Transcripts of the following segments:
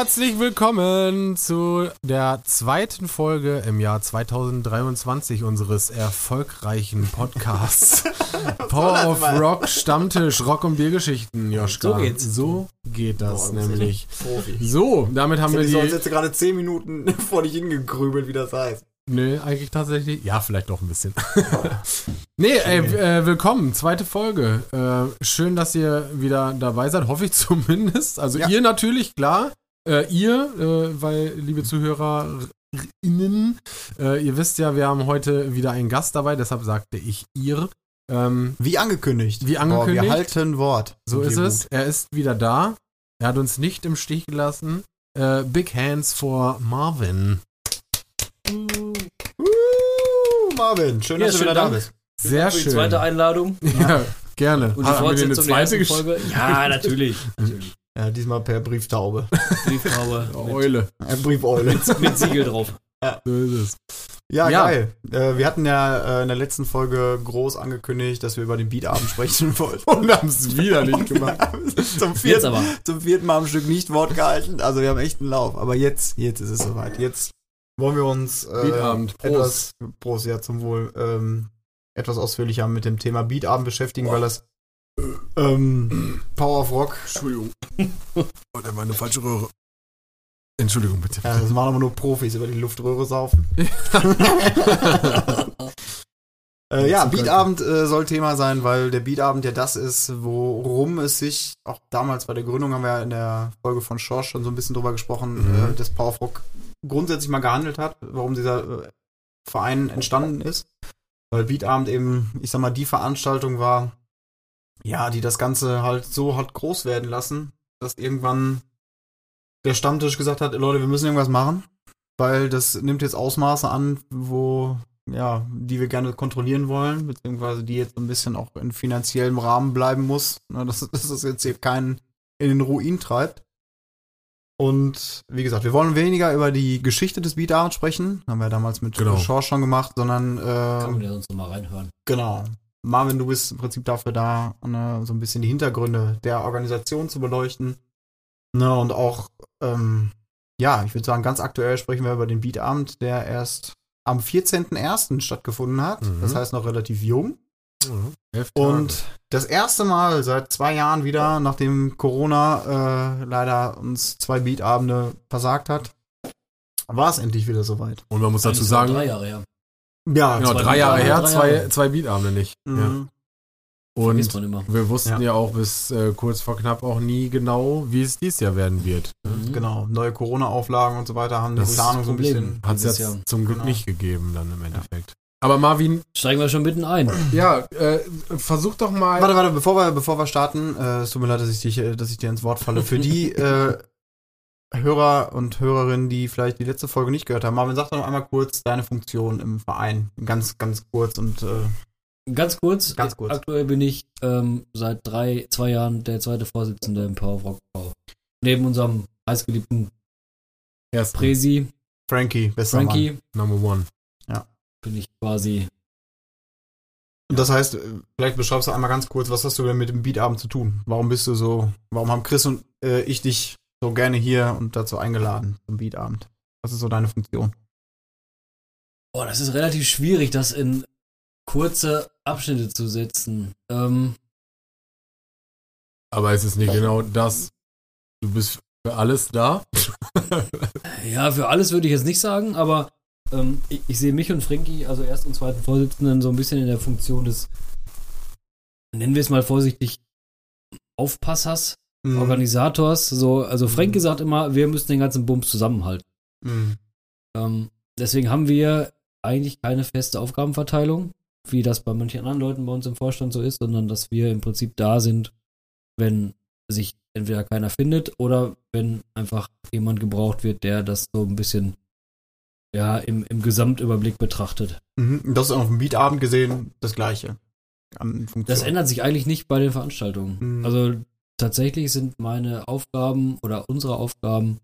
Herzlich willkommen zu der zweiten Folge im Jahr 2023 unseres erfolgreichen Podcasts Power of Rock Stammtisch Rock und Biergeschichten, Joschka. So geht's. So geht das Boah, nämlich. Profi. So, damit haben wir Ich die. jetzt gerade 10 Minuten vor dich hingegrübelt, wie das heißt. Nee, eigentlich tatsächlich. Ja, vielleicht doch ein bisschen. nee, ey, äh, willkommen, zweite Folge. Äh, schön, dass ihr wieder dabei seid, hoffe ich zumindest. Also Ja. ihr natürlich, klar. Äh, ihr, äh, weil, liebe ZuhörerInnen, äh, ihr wisst ja, wir haben heute wieder einen Gast dabei, deshalb sagte ich ihr. Ähm, Wie angekündigt. Wie angekündigt. Boah, wir halten Wort. so ist es. gut. Er ist wieder da. Er hat uns nicht im Stich gelassen. Äh, Big Hands for Marvin. Uh, Marvin, schön, Ja, dass du wieder da Dank. bist. Sehr Für die schön. zweite Einladung Ja, gerne. und die Haben wir dir eine Fortsetzung der zweite ersten gesch- Folge. Ja, natürlich. natürlich. Ja, diesmal per Brieftaube. Brieftaube mit, Eule. Äh, Briefoile. mit Siegel drauf. So ist es. Ja, Ja. geil. Äh, wir hatten ja äh, in der letzten Folge groß angekündigt, dass wir über den Beatabend sprechen wollten. Und haben es wieder nicht gemacht. zum, Jetzt vierten, aber. zum vierten Mal am Stück nicht Wort gehalten. Also wir haben echt einen Lauf. Aber jetzt, jetzt ist es soweit. Jetzt wollen wir uns äh, Beatabend. Prost. etwas, Prost, ja, zum Wohl, ähm, etwas ausführlicher mit dem Thema Beatabend beschäftigen, weil das ähm, Power of Rock, Entschuldigung. Oh, da war eine falsche Röhre. Entschuldigung, bitte. ja, das machen aber nur Profis über die Luftröhre saufen. Äh, ja, Beatabend äh, soll Thema sein, weil der Beatabend ja das ist, worum es sich, auch damals bei der Gründung haben wir ja in der Folge von Schorsch schon so ein bisschen drüber gesprochen, Mhm. äh, dass Power of Rock grundsätzlich mal gehandelt hat, warum dieser äh, Verein entstanden ist. Weil Beatabend eben, ich sag mal, die Veranstaltung war, ja, die das Ganze halt so hat groß werden lassen, dass irgendwann der Stammtisch gesagt hat, Leute, wir müssen irgendwas machen, weil das nimmt jetzt Ausmaße an, wo, ja, die wir gerne kontrollieren wollen, beziehungsweise die jetzt ein bisschen auch in finanziellem Rahmen bleiben muss, ne, dass, dass das jetzt hier keinen in den Ruin treibt. Und wie gesagt, wir wollen weniger über die Geschichte des Beatabends sprechen, haben wir damals mit Genau. Shaw schon gemacht, sondern Kann man äh, ja sonst noch mal reinhören. genau. Marvin, du bist im Prinzip dafür da, ne, so ein bisschen die Hintergründe der Organisation zu beleuchten. Ne, und auch, ähm, ja, ich würde sagen, ganz aktuell sprechen wir über den Beatabend, der erst am 14.01. stattgefunden hat. Mhm. Das heißt noch relativ jung. Mhm. Und das erste Mal seit zwei Jahren wieder, nachdem Corona äh, leider uns zwei Beatabende versagt hat, war es endlich wieder soweit. Und man muss dazu sagen, Drei Jahre her. Ja, genau, zwei drei Jahre her, drei zwei, Jahre. zwei Beatabende nicht. Ja. Mhm. Vergisst Und wir wussten ja, Ja. auch bis äh, kurz vor knapp auch nie genau, wie es dieses Jahr werden wird. Mhm. Genau, neue Corona-Auflagen und so weiter haben Das die Planung so ein bisschen. Hat es jetzt Jahr. zum Glück Genau. nicht gegeben dann im Endeffekt. Aber Marvin, Steigen wir schon mitten ein. ja, äh, versuch doch mal. Warte, warte, bevor wir, bevor wir starten, äh, es tut mir leid, dass ich, dich, äh, dass ich dir ins Wort falle. Für die äh, Hörer und Hörerinnen, die vielleicht die letzte Folge nicht gehört haben, Marvin, sag doch noch einmal kurz deine Funktion im Verein. Ganz, ganz kurz und äh, Ganz kurz. Ganz kurz. Aktuell bin ich ähm, seit drei, zwei Jahren der zweite Vorsitzende im Power of Rock Bau. Neben unserem heißgeliebten Erst Presi, Frankie, bester Mann. Frankie, Number One. bin ich quasi Und das heißt, äh, vielleicht beschreibst du einmal ganz kurz, was hast du denn mit dem Beatabend zu tun? Warum bist du so, warum haben Chris und äh, ich dich so gerne hier und dazu eingeladen zum Beatabend? Was ist so deine Funktion? Boah, das ist relativ schwierig, das in kurze Abschnitte zu setzen. Ähm, Aber es ist nicht genau das. Du bist für alles da. ja, für alles würde ich jetzt nicht sagen, aber ähm, ich, ich sehe mich und Frankie, also erst und zweiten Vorsitzenden, so ein bisschen in der Funktion des, nennen wir es mal vorsichtig, Aufpassers, Mhm. Organisators. So, also Mhm. Frankie sagt immer, wir müssen den ganzen Bums zusammenhalten. Mhm. Ähm, deswegen haben wir eigentlich keine feste Aufgabenverteilung, wie das bei manchen anderen Leuten bei uns im Vorstand so ist, sondern dass wir im Prinzip da sind, wenn sich entweder keiner findet oder wenn einfach jemand gebraucht wird, der das so ein bisschen ja im, im Gesamtüberblick betrachtet. Mhm. Das ist auf dem Beatabend gesehen das Gleiche. Das ändert sich eigentlich nicht bei den Veranstaltungen. Mhm. Also tatsächlich sind meine Aufgaben oder unsere Aufgaben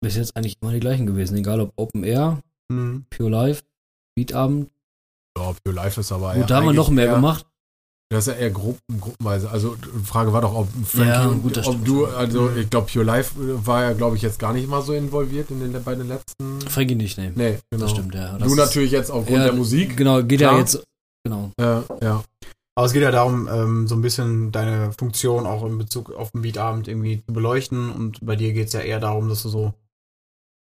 bis jetzt eigentlich immer die gleichen gewesen, egal ob Open Air, Mhm. Pure Life, Beatabend. Ja, Pure Life ist aber Gut, da haben wir noch mehr eher- gemacht. Das ist ja eher Gruppen, gruppenweise. Also die Frage war doch, ob Frankie Ja, und gut, ob du, also Mhm. ich glaube, Pure Life war ja, glaube ich, jetzt gar nicht mal so involviert in den, bei den letzten. Frankie nicht, nee. Nee, genau. Das stimmt, ja. Du Das ist- natürlich jetzt aufgrund der Musik. Genau, geht Klar. ja jetzt. Genau. Ja, ja. Aber es geht ja darum, ähm, so ein bisschen deine Funktion auch in Bezug auf den Beatabend irgendwie zu beleuchten. Und bei dir geht es ja eher darum, dass du so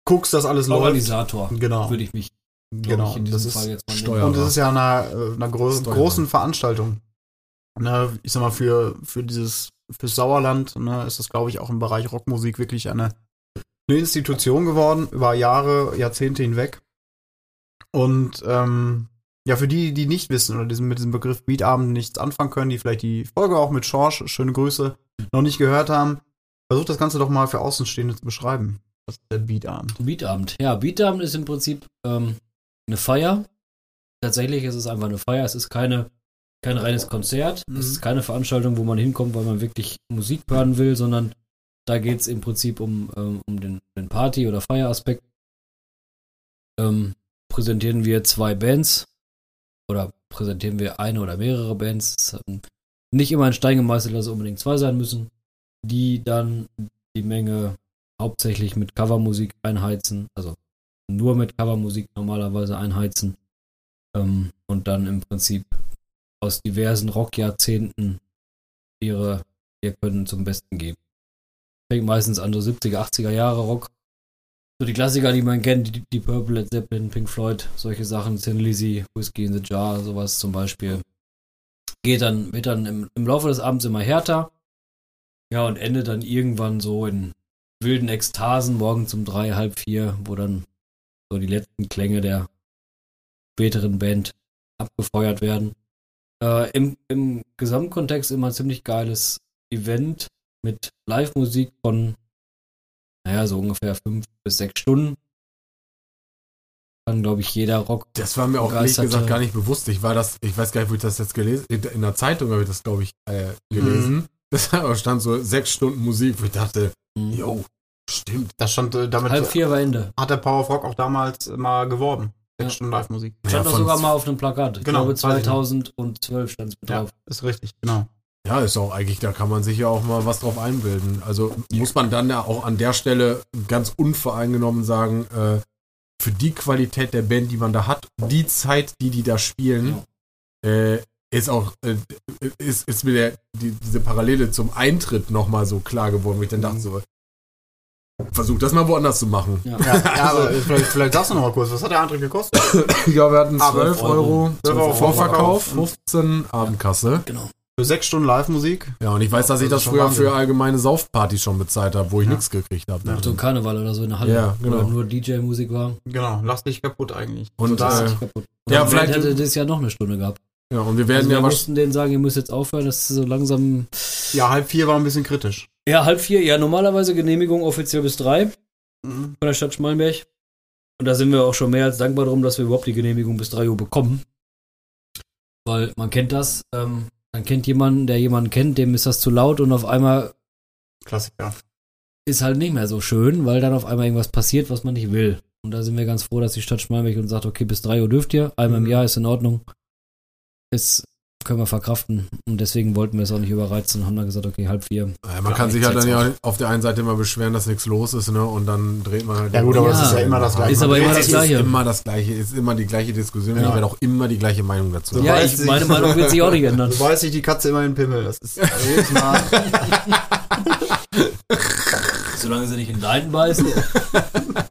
guckst, dass alles läuft. Organisator Genau. würde ich mich Genau. ich, in das diesem ist, Fall jetzt mal. Steuer- und das ist ja eine, äh, einer großen, Steuerer. großen Veranstaltung. Ne, ich sag mal, für, für dieses, fürs Sauerland ne, ist das, glaube ich, auch im Bereich Rockmusik wirklich eine, eine Institution geworden, über Jahre, Jahrzehnte hinweg. Und ähm, ja, für die, die nicht wissen oder diesen, mit diesem Begriff Beatabend nichts anfangen können, die vielleicht die Folge auch mit Schorsch, schöne Grüße, noch nicht gehört haben, versucht das Ganze doch mal für Außenstehende zu beschreiben. Was ist der Beatabend? Beatabend. Ja, Beatabend ist im Prinzip ähm, eine Feier. Tatsächlich ist es einfach eine Feier. Es ist keine, kein reines Konzert. Mhm. Es ist keine Veranstaltung, wo man hinkommt, weil man wirklich Musik hören will, sondern da geht es im Prinzip um, ähm, um den, den Party- oder Feieraspekt. Ähm, präsentieren wir zwei Bands oder präsentieren wir eine oder mehrere Bands. Nicht immer ein Stein gemeißelt, dass es unbedingt zwei sein müssen, die dann die Menge hauptsächlich mit Covermusik einheizen, also nur mit Covermusik normalerweise einheizen ähm, und dann im Prinzip aus diversen Rockjahrzehnten ihre ihr Können zum Besten geben. Fängt meistens an so 70er, 80er Jahre Rock. So die Klassiker, die man kennt, die, die Purple, Led Zeppelin, Pink Floyd, solche Sachen, Tin Lizzy, Whiskey in the Jar, sowas zum Beispiel. Geht dann, wird dann im, im Laufe des Abends immer härter. Ja, und endet dann irgendwann so in wilden Ekstasen morgens um drei, halb vier, wo dann so die letzten Klänge der späteren Band abgefeuert werden. Äh, im, Im Gesamtkontext immer ein ziemlich geiles Event mit Live-Musik von, naja, so ungefähr fünf bis sechs Stunden. Kann, glaube ich, jeder Rock. Das war mir auch ehrlich gesagt gar nicht bewusst. Ich war das, ich weiß gar nicht, wo ich das jetzt gelesen In in der Zeitung habe ich das, glaube ich, äh, gelesen. Das stand so sechs Stunden Musik, wo ich dachte, Mhm. jo, stimmt. Das stand äh, damit Halb vier war Ende. hat der Power of Rock auch damals mal geworben. Sechs Ja. Stunden Live-Musik. Ja, Stand doch von- sogar mal auf einem Plakat. Ich Genau, glaube weiß ich noch. 2012 stand es mit Ja, drauf. ist richtig, genau. Ja, ist auch eigentlich, da kann man sich ja auch mal was drauf einbilden. Also muss man dann ja auch an der Stelle ganz unvoreingenommen sagen, äh, für die Qualität der Band, die man da hat, die Zeit, die die da spielen, äh, ist auch, äh, ist, ist mir der, die, diese Parallele zum Eintritt nochmal so klar geworden, wo ich dann dachte so, versuch das mal woanders zu machen. Ja. Ja, ja aber vielleicht, vielleicht sagst du noch mal kurz, was hat der Antritt gekostet? Ich glaube, wir hatten Aber 12 Euro, 12 Euro Vorverkauf, Vorverkauf. 15 Abendkasse. Genau. Für sechs Stunden Live-Musik? Ja, und ich weiß, dass ich Das das schon früher Wahnsinn. für allgemeine Saufpartys schon bezahlt habe, wo ich Ja. nichts gekriegt habe. Ja. So ein Karneval oder so in der Halle. Ja, genau. Oder nur DJ-Musik war. Genau, lass dich kaputt eigentlich. Und, Also da, äh, kaputt. ja, Und vielleicht- hätte das ja noch eine Stunde gehabt. Ja, und wir werden Also ja wir mussten denen sagen, ihr müsst jetzt aufhören, das ist so langsam. ja, halb vier war ein bisschen kritisch. Ja, halb vier, ja, normalerweise Genehmigung offiziell bis drei Mhm. von der Stadt Schmalenberg. Und da sind wir auch schon mehr als dankbar drum, dass wir überhaupt die Genehmigung bis drei Uhr bekommen. Weil man kennt das, ähm, man kennt jemanden, der jemanden kennt, dem ist das zu laut und auf einmal Klassiker. ist halt nicht mehr so schön, weil dann auf einmal irgendwas passiert, was man nicht will. Und da sind wir ganz froh, dass die Stadt Schmalmich uns sagt, okay, bis drei Uhr dürft ihr, einmal im Mhm. Jahr ist in Ordnung. Ist, können wir verkraften. Und deswegen wollten wir es auch nicht überreizen und haben dann gesagt, okay, halb vier. Ja, man kann sich halt dann ja auf der einen Seite immer beschweren, dass nichts los ist, ne? Und dann dreht man halt. Ja, gut, aber es ist ja immer das Gleiche. Ist aber immer das ist Gleiche. immer das Gleiche, ist immer die gleiche Diskussion. Ja. Ich werde auch immer die gleiche Meinung dazu. Ja, ich, meine Meinung wird sich auch nicht ändern. Du weißt sich die Katze immer in den Pimmel. Das ist jedes Mal. Solange sie nicht in deinen beißen.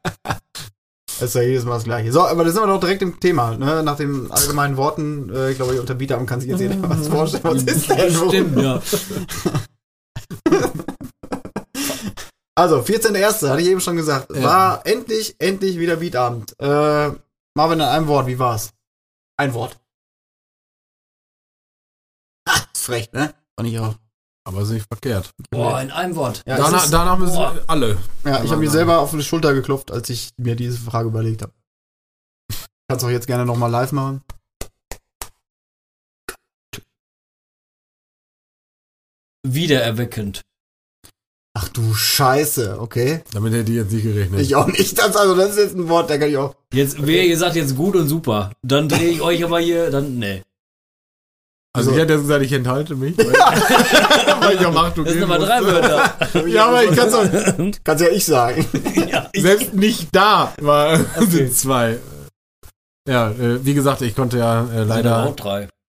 Das ist ja jedes Mal das Gleiche. So, aber da sind wir doch direkt im Thema. Ne? Nach den allgemeinen Worten, äh, ich glaube, unter Beatdown kann sich jetzt jeder was vorstellen. Was ist denn? Stimmt, ja. Also, 14.01. hatte ich eben schon gesagt. Ja. War endlich, endlich wieder Beatabend. Äh, Marvin, in einem Wort, wie war's? Ein Wort. Ah, ist frech, ne? Fand ich auch. Aber ist nicht verkehrt. Boah, in einem Wort. Ja, danach, ist, danach müssen Boah. alle. ja ich habe mir selber auf die Schulter geklopft, als ich mir diese Frage überlegt habe. Kannst auch jetzt gerne nochmal live machen. Wiedererweckend. Ach du Scheiße, okay. Damit hätte ich jetzt nicht gerechnet. Ich auch nicht. Das, also, das ist jetzt ein Wort, da kann ich auch. Jetzt, wer gesagt jetzt gut und super, dann drehe ich euch aber hier, dann, nee. Also, Also- ich hätte jetzt gesagt, ich enthalte mich. Weil, weil ich am Achtung Das sind aber drei. Wörter. Ja, aber ich kann's auch, kann's ja ich sagen. ja, ich, Selbst nicht da war, Okay. sind zwei. Ja, äh, wie gesagt, ich konnte ja äh, leider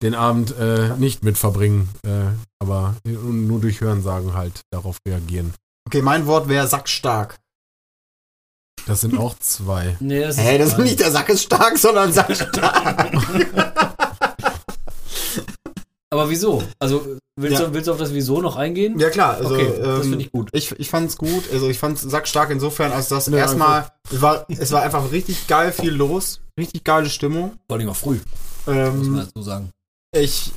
den Abend äh, nicht mit verbringen, äh, aber nur durch Hörensagen halt darauf reagieren. Okay, mein Wort wäre sackstark. Das sind auch zwei. Nee, das Hä, das ist nicht der Sack ist stark, sondern sackstark. Aber wieso? Also, willst, Ja. du, willst du auf das Wieso noch eingehen? ja klar, also okay, das ähm, finde ich gut. Ich, ich fand's gut, also ich fand's sackstark insofern, als das Ja, erstmal, es war, es war einfach richtig geil viel los, richtig geile Stimmung. Vor allem auch früh, muss man Ähm, dazu sagen. ich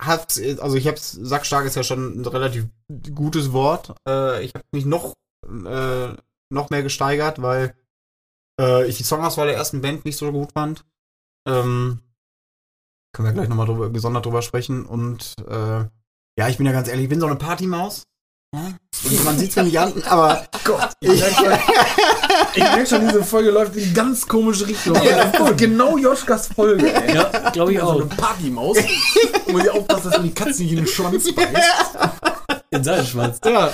hat, also ich hab's, sackstark ist ja schon ein relativ gutes Wort. Äh, ich habe mich noch, äh, noch mehr gesteigert, weil äh, ich die Songauswahl der ersten Band nicht so gut fand. Ähm, können wir gleich nochmal drüber, gesondert drüber sprechen. Und äh, ja, ich bin ja ganz ehrlich, ich bin so eine Partymaus. Ja? Und Man sieht's mir nicht an, aber Gott, ich, Ich merke schon, diese Folge läuft in ganz komische Richtung. Ja, genau Joschkas Folge, ey. Ja, glaube ich So auch. eine Partymaus. Muss ich aufpassen, dass mir die Katze nicht in den Schwanz beißt. In seinen Schwanz. Ja.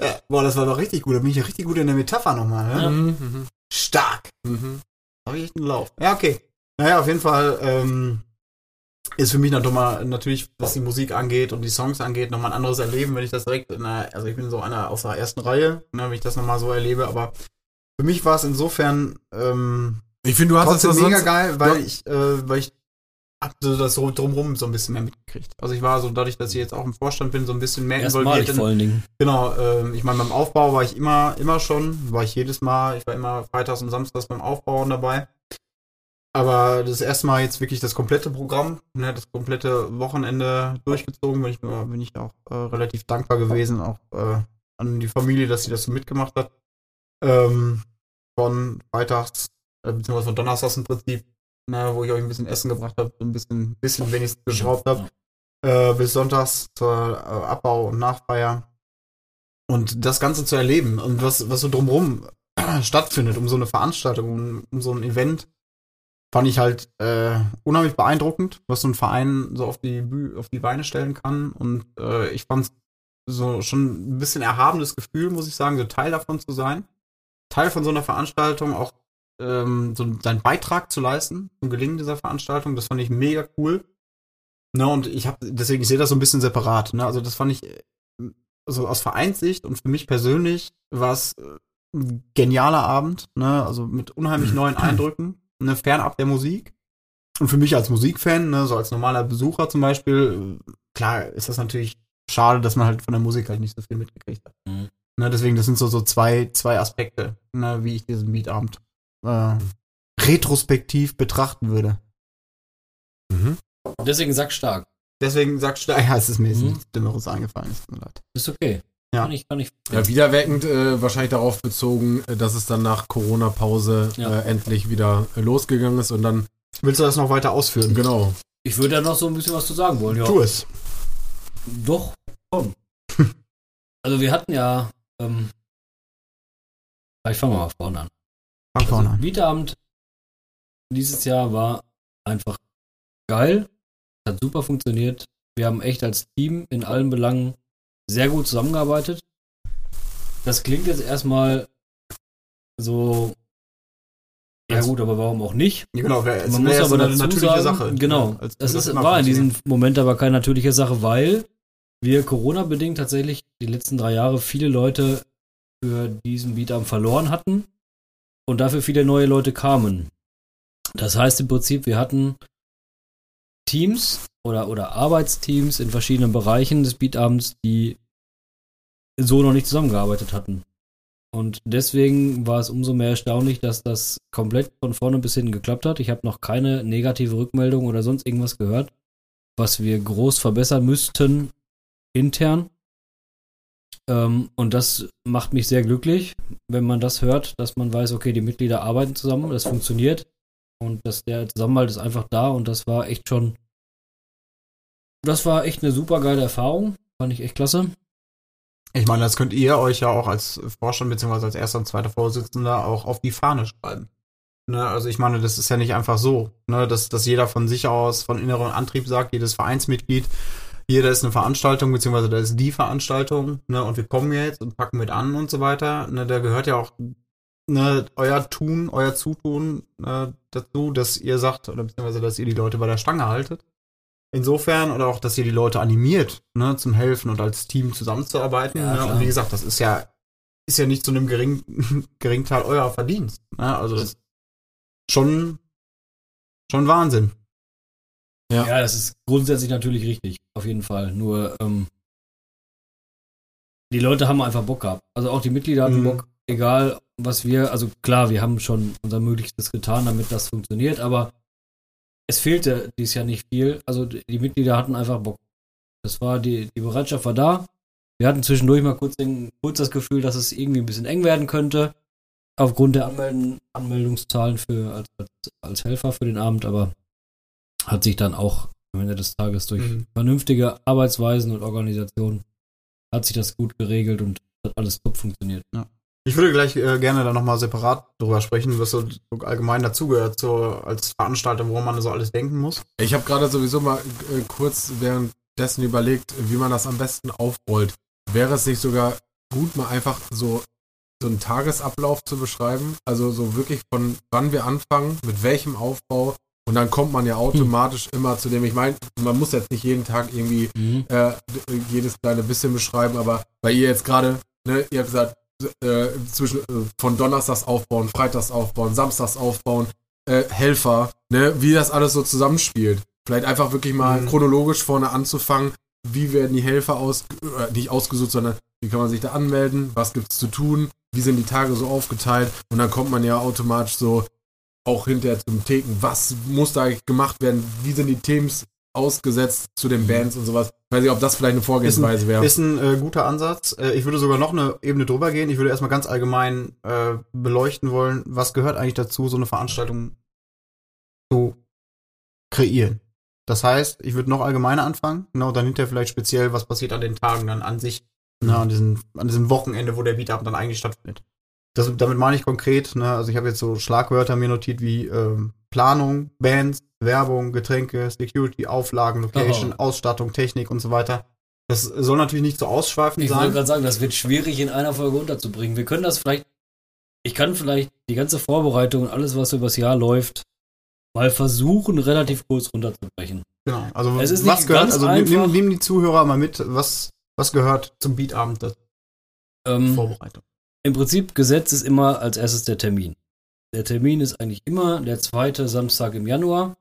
Ja, boah, das war doch richtig gut. Da bin ich ja richtig gut in der Metapher nochmal. Ne? Ja. Mhm, Stark. mhm, mhm. Habe ich echt einen Lauf. Ja, okay. Naja, auf jeden Fall ähm, ist für mich noch mal, natürlich, was die Musik angeht und die Songs angeht, nochmal ein anderes Erleben, wenn ich das direkt in einer, also ich bin so einer aus der ersten Reihe, ne, wenn ich das nochmal so erlebe, aber für mich war es insofern ähm, Ich finde, du hast trotzdem das mega sonst... geil, weil Ja. ich, äh, weil ich hab so das so drumrum so ein bisschen mehr mitgekriegt. Also ich war so, dadurch, dass ich jetzt auch im Vorstand bin, so ein bisschen mehr Erstmalig involviert in, vor allen Dingen. Genau, ähm, ich meine, beim Aufbau war ich immer, immer schon, war ich jedes Mal, ich war immer freitags und samstags beim Aufbauen dabei. Aber das erste Mal jetzt wirklich das komplette Programm, ne, das komplette Wochenende durchgezogen, bin ich, bin ich auch äh, relativ dankbar gewesen, auch äh, an die Familie, dass sie das so mitgemacht hat. Ähm, von freitags, äh, beziehungsweise von donnerstags im Prinzip, ne, wo ich euch ein bisschen Essen gebracht habe, so ein bisschen, bisschen wenigstens geschraubt habe äh, bis sonntags zur äh, Abbau- und Nachfeier. Und das Ganze zu erleben und was, was so drumherum stattfindet, um so eine Veranstaltung, um, um so ein Event, fand ich halt äh, unheimlich beeindruckend, was so ein Verein so auf die, Büh auf die Beine stellen kann. Und äh, ich fand so schon ein bisschen erhabenes Gefühl, muss ich sagen, so Teil davon zu sein. Teil von so einer Veranstaltung, auch ähm, so seinen Beitrag zu leisten zum Gelingen dieser Veranstaltung. Das fand ich mega cool. Ne, und ich habe deswegen, ich sehe das so ein bisschen separat. Ne? Also das fand ich, also aus Vereinssicht und für mich persönlich war es äh, ein genialer Abend, ne? Also mit unheimlich neuen Eindrücken, ne? fernab der Musik. Und für mich als Musikfan, ne, so als normaler Besucher zum Beispiel, äh, klar ist das natürlich schade, dass man halt von der Musik halt nicht so viel mitgekriegt hat. Mhm. Ne, deswegen, das sind so, so zwei, zwei Aspekte, ne, wie ich diesen Meetabend äh, retrospektiv betrachten würde. Mhm. Deswegen sag stark. Deswegen sagst du, ja, es ist mir jetzt Mhm. nichts Dümmeres eingefallen, es tut mir leid. Ist okay. Ja. Kann ich, kann ich. Ja, wiederwirkend äh, wahrscheinlich darauf bezogen, äh, dass es dann nach Corona-Pause Ja. äh, endlich wieder losgegangen ist und dann, Willst du das noch weiter ausführen? genau. Ich würde da noch so ein bisschen was zu sagen wollen, ja. Tu es. Doch, komm. also wir hatten ja, ähm, ich fange mal vorne an. Fang vorne Also, an. Mietabend dieses Jahr war einfach geil. Hat super funktioniert. Wir haben echt als Team in allen Belangen sehr gut zusammengearbeitet. Das klingt jetzt erstmal so. Ja Als- gut, aber warum auch nicht? Genau, wär, es Man muss aber eine dazu sagen, Sache. genau, als das würde ist, war in diesem Moment aber keine natürliche Sache, weil wir Corona-bedingt tatsächlich die letzten drei Jahre viele Leute für diesen Beatarm verloren hatten und dafür viele neue Leute kamen. Das heißt im Prinzip, wir hatten Teams oder, oder Arbeitsteams in verschiedenen Bereichen des Beatabends, die so noch nicht zusammengearbeitet hatten. Und deswegen war es umso mehr erstaunlich, dass das komplett von vorne bis hinten geklappt hat. Ich habe noch keine negative Rückmeldung oder sonst irgendwas gehört, was wir groß verbessern müssten intern. Ähm, und das macht mich sehr glücklich, wenn man das hört, dass man weiß, okay, die Mitglieder arbeiten zusammen, das funktioniert und dass der Zusammenhalt ist einfach da und das war echt schon, das war echt eine super geile Erfahrung, fand ich echt klasse. Ich meine, das könnt ihr euch ja auch als Vorstand beziehungsweise als erster und zweiter Vorsitzender auch auf die Fahne schreiben. Ne, also ich meine, das ist ja nicht einfach so, ne, dass, dass jeder von sich aus, von innerem Antrieb sagt, jedes Vereinsmitglied, hier, da ist eine Veranstaltung, beziehungsweise da ist die Veranstaltung, ne, und wir kommen jetzt und packen mit an und so weiter. Ne, da gehört ja auch ne, euer Tun, euer Zutun äh, dazu, dass ihr sagt, oder beziehungsweise dass ihr die Leute bei der Stange haltet. Insofern, oder auch, dass ihr die Leute animiert, ne, zum Helfen und als Team zusammenzuarbeiten. Ja, ne? Und wie gesagt, das ist ja, ist ja nicht zu einem geringen Geringteil euer Verdienst. Ne? Also das ist schon, schon Wahnsinn. Ja. Ja, das ist grundsätzlich natürlich richtig, auf jeden Fall. Nur, ähm, die Leute haben einfach Bock gehabt. Also auch die Mitglieder hatten Mhm. Bock, egal was wir, also klar, wir haben schon unser Möglichstes getan, damit das funktioniert, aber es fehlte dies Jahr nicht viel. Also die Mitglieder hatten einfach Bock. Das war, die, die Bereitschaft war da. Wir hatten zwischendurch mal kurz, den, kurz das Gefühl, dass es irgendwie ein bisschen eng werden könnte. Aufgrund der Anmelden, Anmeldungszahlen für, als, als, als Helfer für den Abend, aber hat sich dann auch am Ende des Tages durch Mhm. vernünftige Arbeitsweisen und Organisation hat sich das gut geregelt und hat alles top funktioniert. Ich würde gleich äh, gerne da nochmal separat drüber sprechen, was so, allgemein dazugehört, so als Veranstalter, woran man so alles denken muss. Ich habe gerade sowieso mal äh, kurz währenddessen überlegt, wie man das am besten aufrollt. Wäre es nicht sogar gut, mal einfach so, so einen Tagesablauf zu beschreiben? Also so wirklich von wann wir anfangen, mit welchem Aufbau. Und dann kommt man ja automatisch immer zu dem, ich meine, man muss jetzt nicht jeden Tag irgendwie äh, d- jedes kleine bisschen beschreiben, aber bei ihr jetzt gerade, ne, ihr habt gesagt, äh, zwischen äh, von Donnerstags aufbauen, Freitags aufbauen, Samstags aufbauen, äh, Helfer, ne, wie das alles so zusammenspielt. Vielleicht einfach wirklich mal Mhm. chronologisch vorne anzufangen, wie werden die Helfer aus, äh, nicht ausgesucht, sondern wie kann man sich da anmelden, was gibt's zu tun, wie sind die Tage so aufgeteilt? Und dann kommt man ja automatisch so auch hinterher zum Theken, was muss da eigentlich gemacht werden, wie sind die Teams ausgesetzt zu den Bands und sowas. Ich weiß nicht, ob das vielleicht eine Vorgehensweise wäre. Ist ein äh, guter Ansatz. Äh, ich würde sogar noch eine Ebene drüber gehen. Ich würde erstmal ganz allgemein äh, beleuchten wollen, was gehört eigentlich dazu, so eine Veranstaltung zu kreieren. Das heißt, ich würde noch allgemeiner anfangen, ne, und dann hinterher vielleicht speziell, was passiert an den Tagen dann an sich, ne, an, diesen, an diesem Wochenende, wo der Beatabend dann eigentlich stattfindet. Das, damit meine ich konkret, ne, also ich habe jetzt so Schlagwörter mir notiert wie ähm, Planung, Bands, Werbung, Getränke, Security, Auflagen, Location, Oh. Ausstattung, Technik und so weiter. Das soll natürlich nicht so ausschweifend Ich wollte sein. gerade sagen, das wird schwierig in einer Folge unterzubringen. Wir können das vielleicht, ich kann vielleicht die ganze Vorbereitung und alles, was übers Jahr läuft, mal versuchen, relativ kurz runterzubrechen. Genau. Also Es ist was nicht gehört, ganz also nimm, nimm die Zuhörer mal mit, was, was gehört zum Beatabend der Ähm, Vorbereitung. Im Prinzip, Gesetz ist immer als erstes der Termin. Der Termin ist eigentlich immer der zweite Samstag im Januar.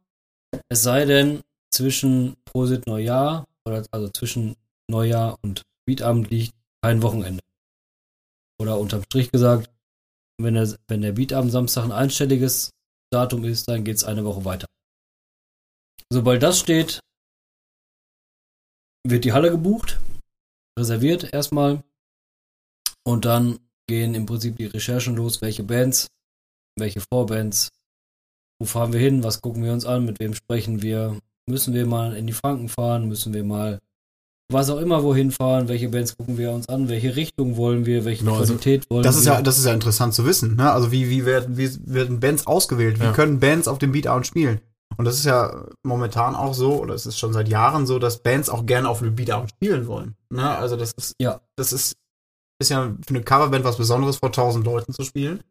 Es sei denn, zwischen Prosit Neujahr, oder also zwischen Neujahr und Beatabend liegt kein Wochenende. Oder unterm Strich gesagt, wenn der, wenn der Beatabend Samstag ein einstelliges Datum ist, dann geht es eine Woche weiter. Sobald das steht, wird die Halle gebucht, reserviert erstmal und dann gehen im Prinzip die Recherchen los, welche Bands, welche Vorbands, wo fahren wir hin, was gucken wir uns an, mit wem sprechen wir, müssen wir mal in die Franken fahren, müssen wir mal was auch immer wohin fahren, welche Bands gucken wir uns an, welche Richtung wollen wir, welche Genau, also Qualität wollen Das wir. ist ja, das ist ja interessant zu wissen, ne? Also wie, wie werden, wie werden Bands ausgewählt? Wie Ja. können Bands auf dem Beatabend spielen? Und das ist ja momentan auch so, oder es ist schon seit Jahren so, dass Bands auch gerne auf dem Beatabend spielen wollen. Ne? Also das ist, Ja. das ist, ist ja für eine Coverband was Besonderes, vor tausend Leuten zu spielen.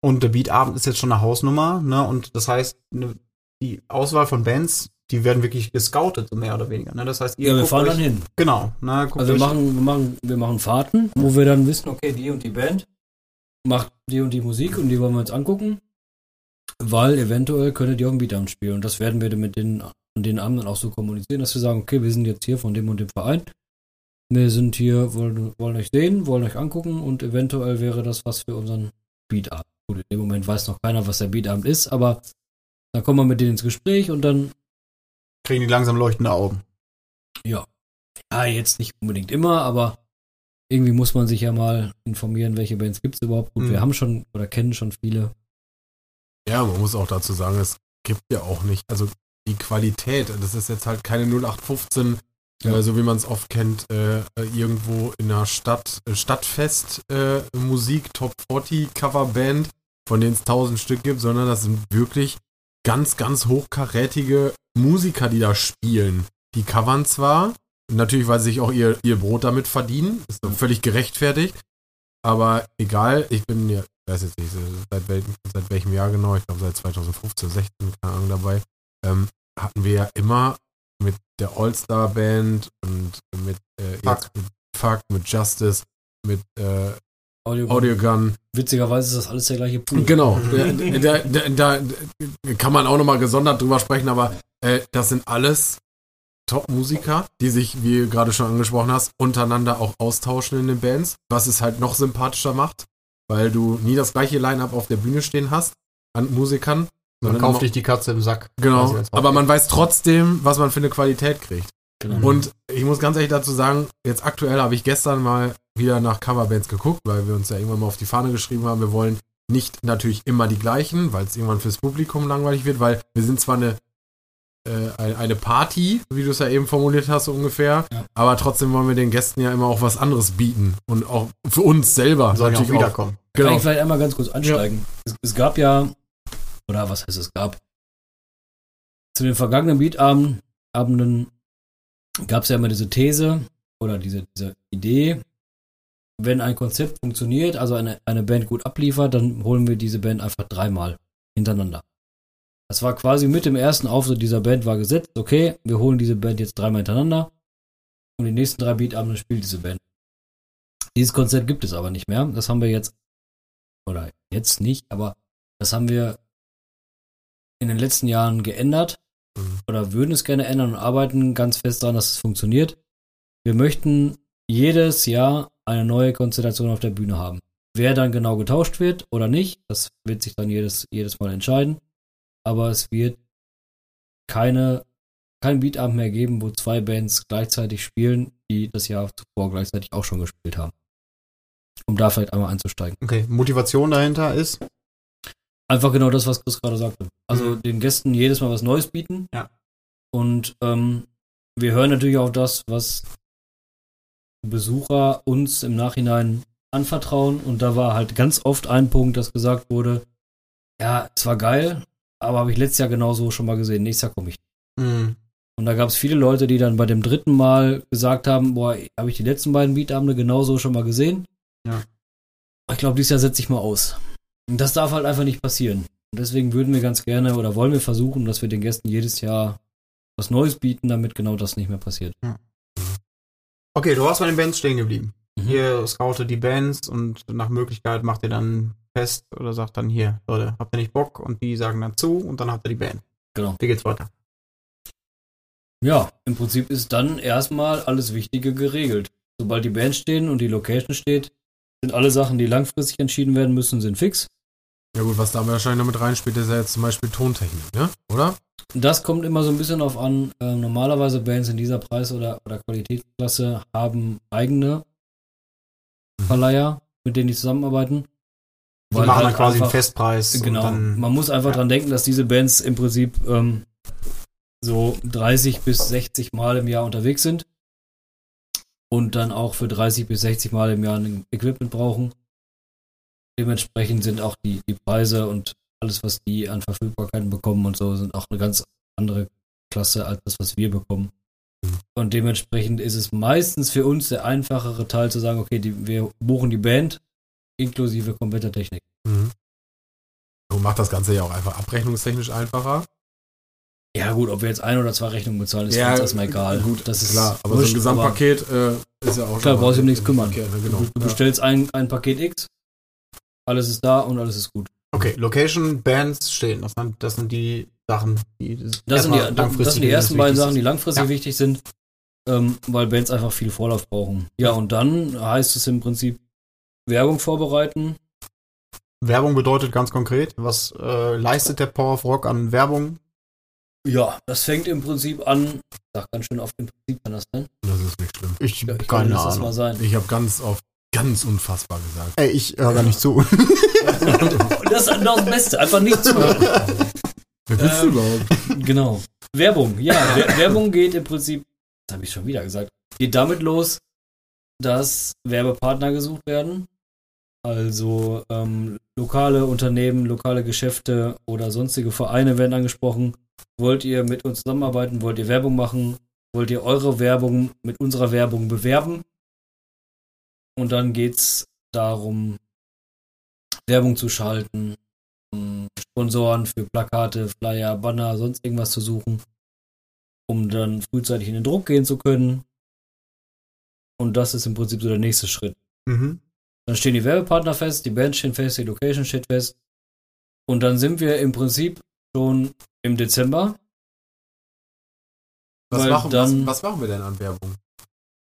Und der Beatabend ist jetzt schon eine Hausnummer, ne? Und das heißt, ne, die Auswahl von Bands, die werden wirklich gescoutet, so mehr oder weniger. Ne? Das heißt, ihr ja, wir fahren euch, dann hin. Genau, ne? Also wir machen, wir machen, wir machen Fahrten, wo wir dann wissen, okay, die und die Band macht die und die Musik und die wollen wir uns angucken, weil eventuell könnte die auf dem Beatdown spielen. Und das werden wir dann mit den, an den Abend dann auch so kommunizieren, dass wir sagen, okay, wir sind jetzt hier von dem und dem Verein. Wir sind hier, wollen, wollen euch sehen, wollen euch angucken und eventuell wäre das was für unseren Beatabend. Gut, in dem Moment weiß noch keiner, was der Beatabend ist, aber dann kommen wir mit denen ins Gespräch und dann kriegen die langsam leuchtende Augen. Ja, jetzt nicht unbedingt immer, aber irgendwie muss man sich ja mal informieren, welche Bands gibt es überhaupt. Gut, Mhm. wir haben schon oder kennen schon viele. Ja, man muss auch dazu sagen, es gibt ja auch nicht, also die Qualität, das ist jetzt halt keine 0815, Ja. äh, so wie man es oft kennt, äh, irgendwo in einer Stadt, äh, Stadtfest äh, Musik, Top 40 Coverband, von denen es tausend Stück gibt, sondern das sind wirklich ganz, ganz hochkarätige Musiker, die da spielen. Die covern zwar, natürlich, weil sie sich auch ihr, ihr Brot damit verdienen, ist doch völlig gerechtfertigt, aber egal, ich bin ja, ich weiß jetzt nicht, seit, welchem, seit welchem Jahr genau, ich glaube seit 2015, 16, keine Ahnung dabei, ähm, hatten wir ja immer mit der All-Star-Band und mit, äh, jetzt mit Fuck, mit Justice, mit äh, Audio, Audiogun. Witzigerweise ist das alles der gleiche Pool. Genau, da, da, da, da kann man auch nochmal gesondert drüber sprechen, aber äh, das sind alles Top-Musiker, die sich, wie du gerade schon angesprochen hast, untereinander auch austauschen in den Bands, was es halt noch sympathischer macht, weil du nie das gleiche Line-Up auf der Bühne stehen hast an Musikern. Man kauft dich die Katze im Sack. Genau, aber man weiß trotzdem, was man für eine Qualität kriegt. Genau. Und ich muss ganz ehrlich dazu sagen, jetzt aktuell habe ich gestern mal wieder nach Coverbands geguckt, weil wir uns ja irgendwann mal auf die Fahne geschrieben haben, wir wollen nicht natürlich immer die gleichen, weil es irgendwann fürs Publikum langweilig wird, weil wir sind zwar eine äh, ein- eine Party, wie du es ja eben formuliert hast so ungefähr, Ja. aber trotzdem wollen wir den Gästen ja immer auch was anderes bieten und auch für uns selber Sollen ja auch natürlich wiederkommen. Kann Genau. ich vielleicht einmal ganz kurz einsteigen? Es, es gab ja, oder was heißt es gab? Zu den vergangenen Beatabenden Abenden gab es ja immer diese These oder diese, diese Idee, wenn ein Konzept funktioniert, also eine, eine Band gut abliefert, dann holen wir diese Band einfach dreimal hintereinander. Das war quasi mit dem ersten Auftritt dieser Band war gesetzt, okay, wir holen diese Band jetzt dreimal hintereinander und die nächsten drei Beatabende spielt diese Band. Dieses Konzept gibt es aber nicht mehr. Das haben wir jetzt oder jetzt nicht, aber das haben wir in den letzten Jahren geändert Mhm. oder würden es gerne ändern und arbeiten ganz fest daran, dass es funktioniert. Wir möchten jedes Jahr eine neue Konstellation auf der Bühne haben. Wer dann genau getauscht wird oder nicht, das wird sich dann jedes, jedes Mal entscheiden. Aber es wird keine, kein Beatabend mehr geben, wo zwei Bands gleichzeitig spielen, die das Jahr zuvor gleichzeitig auch schon gespielt haben. Um da vielleicht einmal einzusteigen. Okay, Motivation dahinter ist, Einfach genau das, was Chris gerade sagte. Also Mhm. den Gästen jedes Mal was Neues bieten. Ja. Und ähm, wir hören natürlich auch das, was Besucher uns im Nachhinein anvertrauen. Und da war halt ganz oft ein Punkt, dass gesagt wurde, ja, es war geil, aber habe ich letztes Jahr genauso schon mal gesehen. Nächstes Jahr komme ich. mh, Und da gab es viele Leute, die dann bei dem dritten Mal gesagt haben, boah, habe ich die letzten beiden Beatabende genauso schon mal gesehen. Ja. Ich glaube, dieses Jahr setze ich mal aus. Und das darf halt einfach nicht passieren. Und deswegen würden wir ganz gerne oder wollen wir versuchen, dass wir den Gästen jedes Jahr was Neues bieten, damit genau das nicht mehr passiert. Okay, du warst bei den Bands stehen geblieben. Mhm. Ihr scoutet die Bands und nach Möglichkeit macht ihr dann fest oder sagt dann hier, Leute, habt ihr nicht Bock? Und die sagen dann zu und dann habt ihr die Band. Genau. Wie geht's weiter? Ja, im Prinzip ist dann erstmal alles Wichtige geregelt. Sobald die Band stehen und die Location steht, sind alle Sachen, die langfristig entschieden werden müssen, sind fix. Ja gut, was da wahrscheinlich noch mit reinspielt, ist ja jetzt zum Beispiel Tontechnik, ne? Oder? Das kommt immer so ein bisschen auf an. Äh, normalerweise Bands in dieser Preis- oder, oder Qualitätsklasse haben eigene Verleiher, mit denen die zusammenarbeiten. Die machen halt dann quasi einen einfach- Festpreis. Genau. Dann, Man muss einfach ja. dran denken, dass diese Bands im Prinzip ähm, so 30 bis 60 Mal im Jahr unterwegs sind und dann auch für 30 bis 60 Mal im Jahr ein Equipment brauchen. Dementsprechend sind auch die, die Preise und alles, was die an Verfügbarkeiten bekommen und so, sind auch eine ganz andere Klasse als das, was wir bekommen. Mhm. Und dementsprechend ist es meistens für uns der einfachere Teil zu sagen, okay, die, wir buchen die Band inklusive kompletter Technik. Mhm. So macht das Ganze ja auch einfach abrechnungstechnisch einfacher. Ja, gut, ob wir jetzt ein oder zwei Rechnungen bezahlen, ist Ja, uns erstmal egal. Gut, das ist klar. Aber so wurscht, ein Gesamtpaket äh, ist ja auch Klar, brauchst du um nichts kümmern. verkehrt, ne? Genau. Du bestellst ein, ein Paket X, alles ist da und alles ist gut. okay, Location, Bands stehen. Das sind, das sind die Sachen, die Das sind die, erstmal das sind die ersten beiden Sachen, die langfristig Ja. wichtig sind, ähm, weil Bands einfach viel Vorlauf brauchen. Ja, und dann heißt es im Prinzip Werbung vorbereiten. Werbung bedeutet ganz konkret, was äh, leistet der Power of Rock an Werbung? Ja, das fängt im Prinzip an. Ich sag ganz schön oft im Prinzip kann das sein. Das ist nicht schlimm. Ich, Ja, ich keine mal Ahnung. sein. Ich habe ganz oft ganz unfassbar gesagt. Ey, ich höre gar nicht zu. Das ist das Beste, einfach nicht zuhören. Wer bist Ähm, du überhaupt? Genau. Werbung, ja. Wer Werbung geht im Prinzip, das habe ich schon wieder gesagt, geht damit los, dass Werbepartner gesucht werden. Also ähm, lokale Unternehmen, lokale Geschäfte oder sonstige Vereine werden angesprochen. Wollt ihr mit uns zusammenarbeiten? Wollt ihr Werbung machen? Wollt ihr eure Werbung mit unserer Werbung bewerben? Und dann geht's darum, Werbung zu schalten, Sponsoren für Plakate, Flyer, Banner, sonst irgendwas zu suchen, um dann frühzeitig in den Druck gehen zu können. Und das ist im Prinzip so der nächste Schritt. Mhm. Dann stehen die Werbepartner fest, die Band stehen fest, die Location steht fest. Und dann sind wir im Prinzip schon im Dezember. Was machen, dann- was, was machen wir denn an Werbung?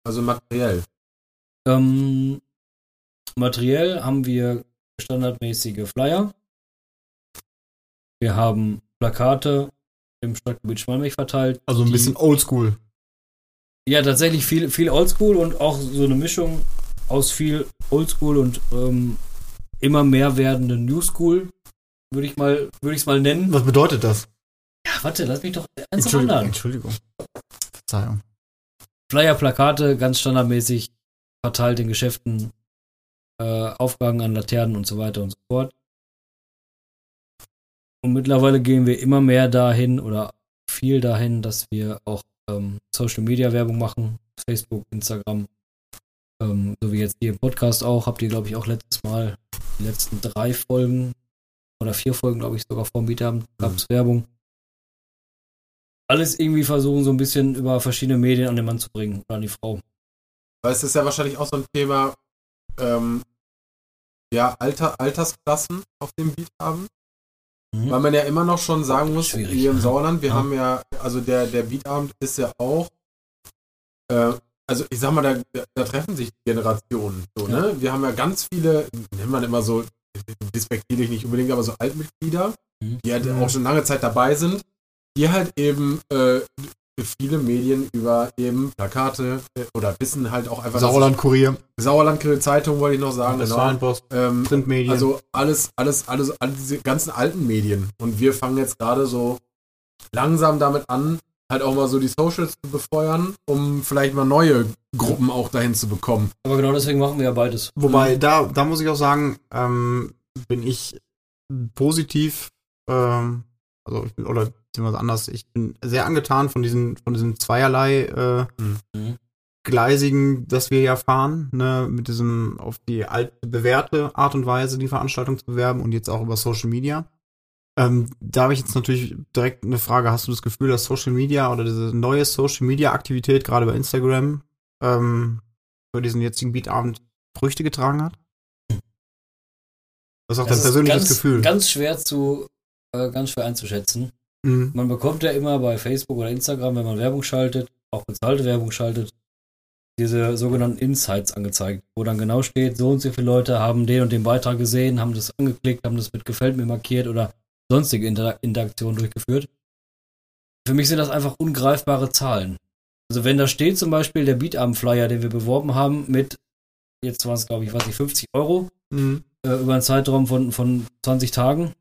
Also materiell. Ähm, materiell haben wir standardmäßige Flyer. Wir haben Plakate im Stadtgebiet Schmalmich verteilt. Also ein die- bisschen oldschool. Ja, tatsächlich viel, viel Oldschool und auch so eine Mischung aus viel Oldschool und ähm, immer mehr werdenden New School, würde ich mal, würde ich es mal nennen. Was bedeutet das? Ja, warte, lass mich doch eins anderen. Entschuldigung. Verzeihung. Flyer, Plakate, ganz standardmäßig verteilt in Geschäften, äh, Aufgaben an Laternen und so weiter und so fort. Und mittlerweile gehen wir immer mehr dahin oder viel dahin, dass wir auch ähm, Social Media Werbung machen, Facebook, Instagram, ähm, so wie jetzt hier im Podcast auch. Habt ihr, glaube ich, auch letztes Mal die letzten drei Folgen oder vier Folgen, glaube ich, sogar vom Meetup gab es Werbung. Alles irgendwie versuchen, so ein bisschen über verschiedene Medien an den Mann zu bringen oder an die Frau. Weil es ist ja wahrscheinlich auch so ein Thema, ähm, ja, Alter, Altersklassen auf dem Beat haben. Weil man ja immer noch schon sagen muss, Schwierig, hier im ne? Sauerland, wir Ja. haben ja, also der, der Beatabend ist ja auch, äh, also ich sag mal, da, da treffen sich Generationen. So, Ja. ne? Wir haben ja ganz viele, nennt man immer so, despektierlich nicht unbedingt, aber so Altmitglieder, Mhm. die halt Mhm. auch schon lange Zeit dabei sind, die halt eben äh, für viele Medien über eben Plakate äh, oder wissen halt auch einfach, Sauerland-Kurier, Sauerland Zeitung wollte ich noch sagen, genau. Westfalenpost, Ähm, Printmedien. also alles, alles, alles, all diese ganzen alten Medien. Und wir fangen jetzt gerade so langsam damit an, halt auch mal so die Socials zu befeuern, um vielleicht mal neue Gruppen auch dahin zu bekommen. Aber genau deswegen machen wir ja beides. Wobei, da, da muss ich auch sagen, ähm, bin ich positiv, ähm, also ich bin, oder beziehungsweise anders, ich bin sehr angetan von diesen, von diesem zweierlei äh, Mhm. Gleisigen, das wir ja fahren, ne, mit diesem auf die alte, bewährte Art und Weise die Veranstaltung zu bewerben und jetzt auch über Social Media. Ähm, da habe ich jetzt natürlich direkt eine Frage. Hast du das Gefühl, dass Social Media oder diese neue Social Media Aktivität, gerade bei Instagram, ähm, für diesen jetzigen Beatabend Früchte getragen hat? Was ist auch dein Das persönliches ganz, Gefühl? Ganz schwer zu, äh, ganz schwer einzuschätzen. Mhm. Man bekommt ja immer bei Facebook oder Instagram, wenn man Werbung schaltet, auch bezahlte Werbung schaltet, diese sogenannten Insights angezeigt, wo dann genau steht, so und so viele Leute haben den und den Beitrag gesehen, haben das angeklickt, haben das mit Gefällt mir markiert oder sonstige Inter Interaktionen durchgeführt. Für mich sind das einfach ungreifbare Zahlen. Also wenn da steht zum Beispiel der Beatarm-Flyer, den wir beworben haben, mit, jetzt waren es glaube ich, weiß nicht, 50 Euro, Mhm. äh, über einen Zeitraum von, von 20 Tagen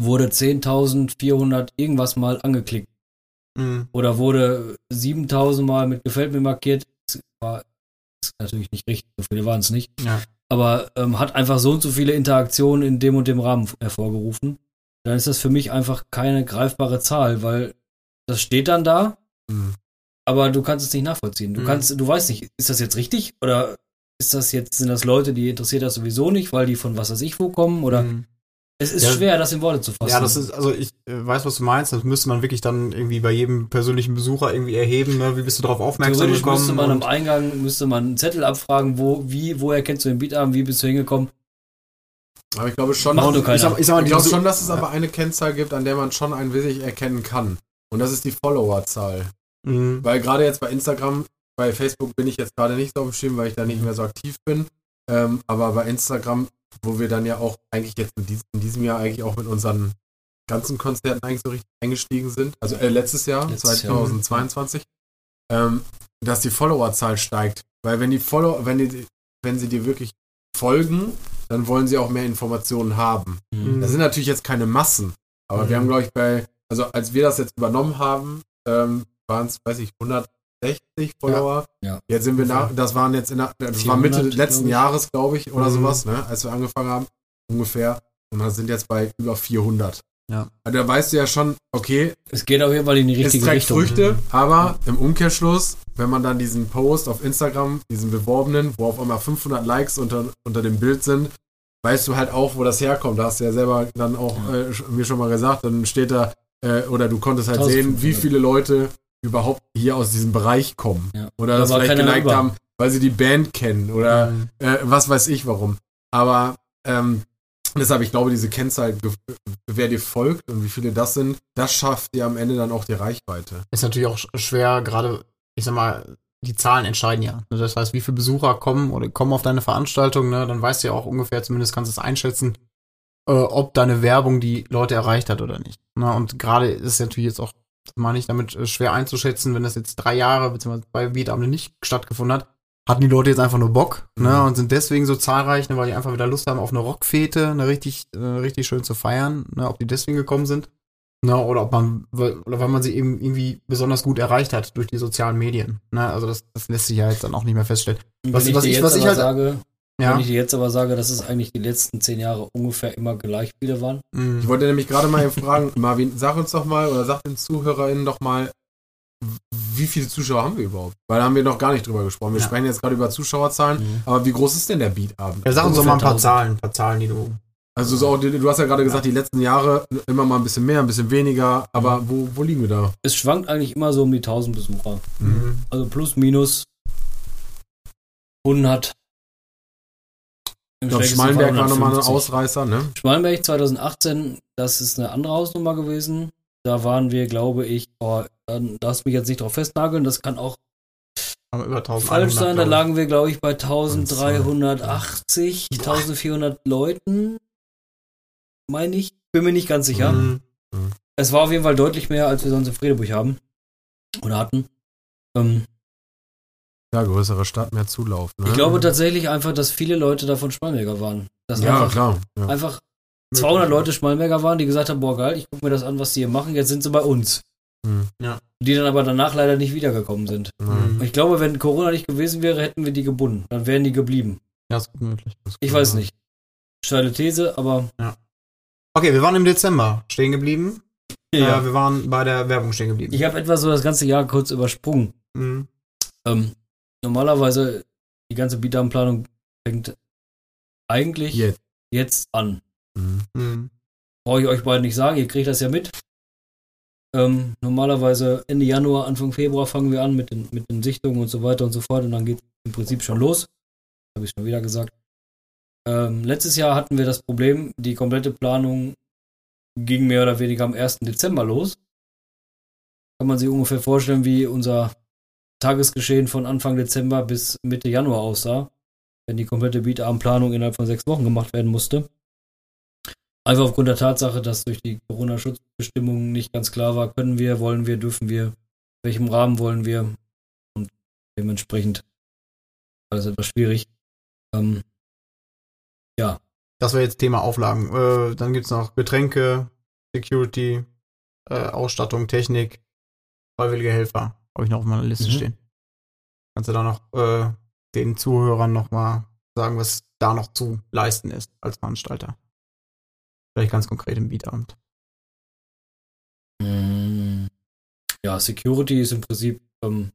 wurde 10.400 irgendwas mal angeklickt Mhm. oder wurde 7.000 mal mit Gefällt mir markiert. Das war ist natürlich nicht richtig, so viele waren es nicht. Ja. Aber ähm, hat einfach so und so viele Interaktionen in dem und dem Rahmen hervorgerufen. Dann ist das für mich einfach keine greifbare Zahl, weil das steht dann da, Mhm. aber du kannst es nicht nachvollziehen. Du Mhm. kannst, du weißt nicht, ist das jetzt richtig oder ist das jetzt, sind das Leute, die interessiert das sowieso nicht, weil die von was weiß ich wo kommen oder Mhm. Es ist Ja. schwer, das in Worte zu fassen. Ja, das ist, also ich äh, weiß, was du meinst. Das müsste man wirklich dann irgendwie bei jedem persönlichen Besucher irgendwie erheben. Ne? Wie bist du darauf aufmerksam gekommen? müsste man am Eingang, müsste man einen Zettel abfragen, wo, wie, woher kennst du den Beatarm, wie bist du hingekommen? Aber ich glaube schon, Macht ich sag, ich sag ich glaube schon, dass es aber eine Kennzahl gibt, an der man schon einen wirklich erkennen kann. Und das ist die Followerzahl. Mhm. Weil gerade jetzt bei Instagram, bei Facebook bin ich jetzt gerade nicht so auf dem Schirm, weil ich da nicht mehr so aktiv bin. Ähm, aber bei Instagram, wo wir dann ja auch eigentlich jetzt in diesem, in diesem Jahr eigentlich auch mit unseren ganzen Konzerten eigentlich so richtig eingestiegen sind, also äh, letztes Jahr, Letztes Jahr. 2022, ähm, dass die Followerzahl steigt. Weil wenn die Follower, wenn die, wenn sie dir wirklich folgen, dann wollen sie auch mehr Informationen haben. Mhm. Das sind natürlich jetzt keine Massen, aber wir Mhm. haben, glaube ich, bei, also als wir das jetzt übernommen haben, ähm, waren es, weiß ich, 60 Follower. Ja. Jetzt sind wir nach, das waren jetzt in der, das war 400, Mitte letzten. Jahres, glaube ich, oder Mhm. sowas, ne, als wir angefangen haben, ungefähr. Und wir sind jetzt bei über 400. Ja. Also da weißt du ja schon, okay, Es geht auf jeden Fall in die es richtige trägt Richtung. Früchte, aber im Umkehrschluss, wenn man dann diesen Post auf Instagram, diesen beworbenen, wo auf einmal 500 Likes unter, unter dem Bild sind, weißt du halt auch, wo das herkommt. Da hast du ja selber dann auch äh, sch- mir schon mal gesagt, dann steht da, äh, oder du konntest halt sehen, 1500. wie viele Leute überhaupt hier aus diesem Bereich kommen. Ja. Oder Da das vielleicht geneigt haben, weil sie die Band kennen oder Mhm. äh, was weiß ich warum. Aber ähm, deshalb, ich glaube, diese Kennzahl, wer dir folgt und wie viele das sind, das schafft dir am Ende dann auch die Reichweite. Ist natürlich auch sch- schwer, gerade, ich sag mal, die Zahlen entscheiden ja. Ne, Das heißt, wie viele Besucher kommen oder kommen auf deine Veranstaltung, ne, dann weißt du ja auch ungefähr, zumindest kannst du es einschätzen, äh, ob deine Werbung die Leute erreicht hat oder nicht. Ne, und gerade ist es natürlich jetzt auch, das meine ich damit, äh, schwer einzuschätzen, wenn das jetzt drei Jahre, beziehungsweise bei Beatabende nicht stattgefunden hat, hatten die Leute jetzt einfach nur Bock, ne, Mhm. und sind deswegen so zahlreich, ne, weil die einfach wieder Lust haben auf eine Rockfete, eine richtig, äh, richtig schön zu feiern, ne, ob die deswegen gekommen sind. Ne, oder ob man, oder weil man sie eben irgendwie besonders gut erreicht hat durch die sozialen Medien. Ne, also das, das lässt sich ja jetzt dann auch nicht mehr feststellen. Was- ich was ich- was ich halt- sage, Ja. wenn ich dir jetzt aber sage, dass es eigentlich die letzten zehn Jahre ungefähr immer gleich viele waren. Mhm. Ich wollte nämlich gerade mal fragen, Marvin, sag uns doch mal oder sag den ZuhörerInnen doch mal, wie viele Zuschauer haben wir überhaupt? Weil da haben wir noch gar nicht drüber gesprochen. Wir Ja. sprechen jetzt gerade über Zuschauerzahlen, Mhm. aber wie groß ist denn der Beatabend? ja, sag uns doch mal ein paar Zahlen, ein paar Zahlen, die du. Also so auch, du hast ja gerade gesagt, die letzten Jahre immer mal ein bisschen mehr, ein bisschen weniger, aber wo, wo liegen wir da? Es schwankt eigentlich immer so um die 1000 Besucher. Mhm. Also plus, minus 100. Im Ich glaube, Schmalenberg war nochmal ein 150. Ausreißer, ne? Schmalenberg 2018, das ist eine andere Hausnummer gewesen. Da waren wir, glaube ich, oh, dann darfst du mich jetzt nicht drauf festnageln, das kann auch Aber über 1100. falsch sein. Da lagen wir, glaube ich, bei 1380, 1400 Leuten. Meine ich. Bin mir nicht ganz sicher. Mhm. Es war auf jeden Fall deutlich mehr, als wir sonst in Fredeburg haben. Oder hatten. Ähm, Ja, größere Stadt, mehr Zulauf. Ne? ich glaube tatsächlich einfach, dass viele Leute davon Schmallenberger waren. Dass Ja, einfach, klar. Ja. einfach 200 Leute Schmallenberger waren, die gesagt haben, boah geil, ich gucke mir das an, was die hier machen, jetzt sind sie bei uns. Hm. Die dann aber danach leider nicht wiedergekommen sind. Mhm. Ich glaube, wenn Corona nicht gewesen wäre, hätten wir die gebunden. Dann wären die geblieben. Ja, ist gut möglich. Ich weiß nicht. Steile These, aber Okay, wir waren im Dezember stehen geblieben. ja. Äh, wir waren bei der Werbung stehen geblieben. ich habe etwa so das ganze Jahr kurz übersprungen. Mhm. Ähm, normalerweise, die ganze Beatdown-Planung fängt eigentlich Jetzt. jetzt an. Mhm. Mhm. Brauche ich euch beiden nicht sagen, ihr kriegt das ja mit. Ähm, normalerweise Ende Januar, Anfang Februar fangen wir an mit den, mit den Sichtungen und so weiter und so fort und dann geht im Prinzip schon los. Habe ich schon wieder gesagt. Ähm, letztes Jahr hatten wir das Problem, die komplette Planung ging mehr oder weniger am 1. Dezember los. Kann man sich ungefähr vorstellen, wie unser Tagesgeschehen von Anfang Dezember bis Mitte Januar aussah, wenn die komplette Beatarm-Planung innerhalb von sechs Wochen gemacht werden musste. Einfach aufgrund der Tatsache, dass durch die Corona-Schutzbestimmungen nicht ganz klar war, können wir, wollen wir, dürfen wir, welchem Rahmen wollen wir und dementsprechend alles etwas schwierig. Ähm, Das wäre jetzt Thema Auflagen. Äh, dann gibt's noch Getränke, Security, äh, Ausstattung, Technik, freiwillige Helfer. Habe ich noch auf meiner Liste Mhm. stehen. Kannst du da noch äh, den Zuhörern noch mal sagen, was da noch zu leisten ist als Veranstalter? Vielleicht ganz konkret im Beatabend. Mm, Ja, Security ist im Prinzip ähm,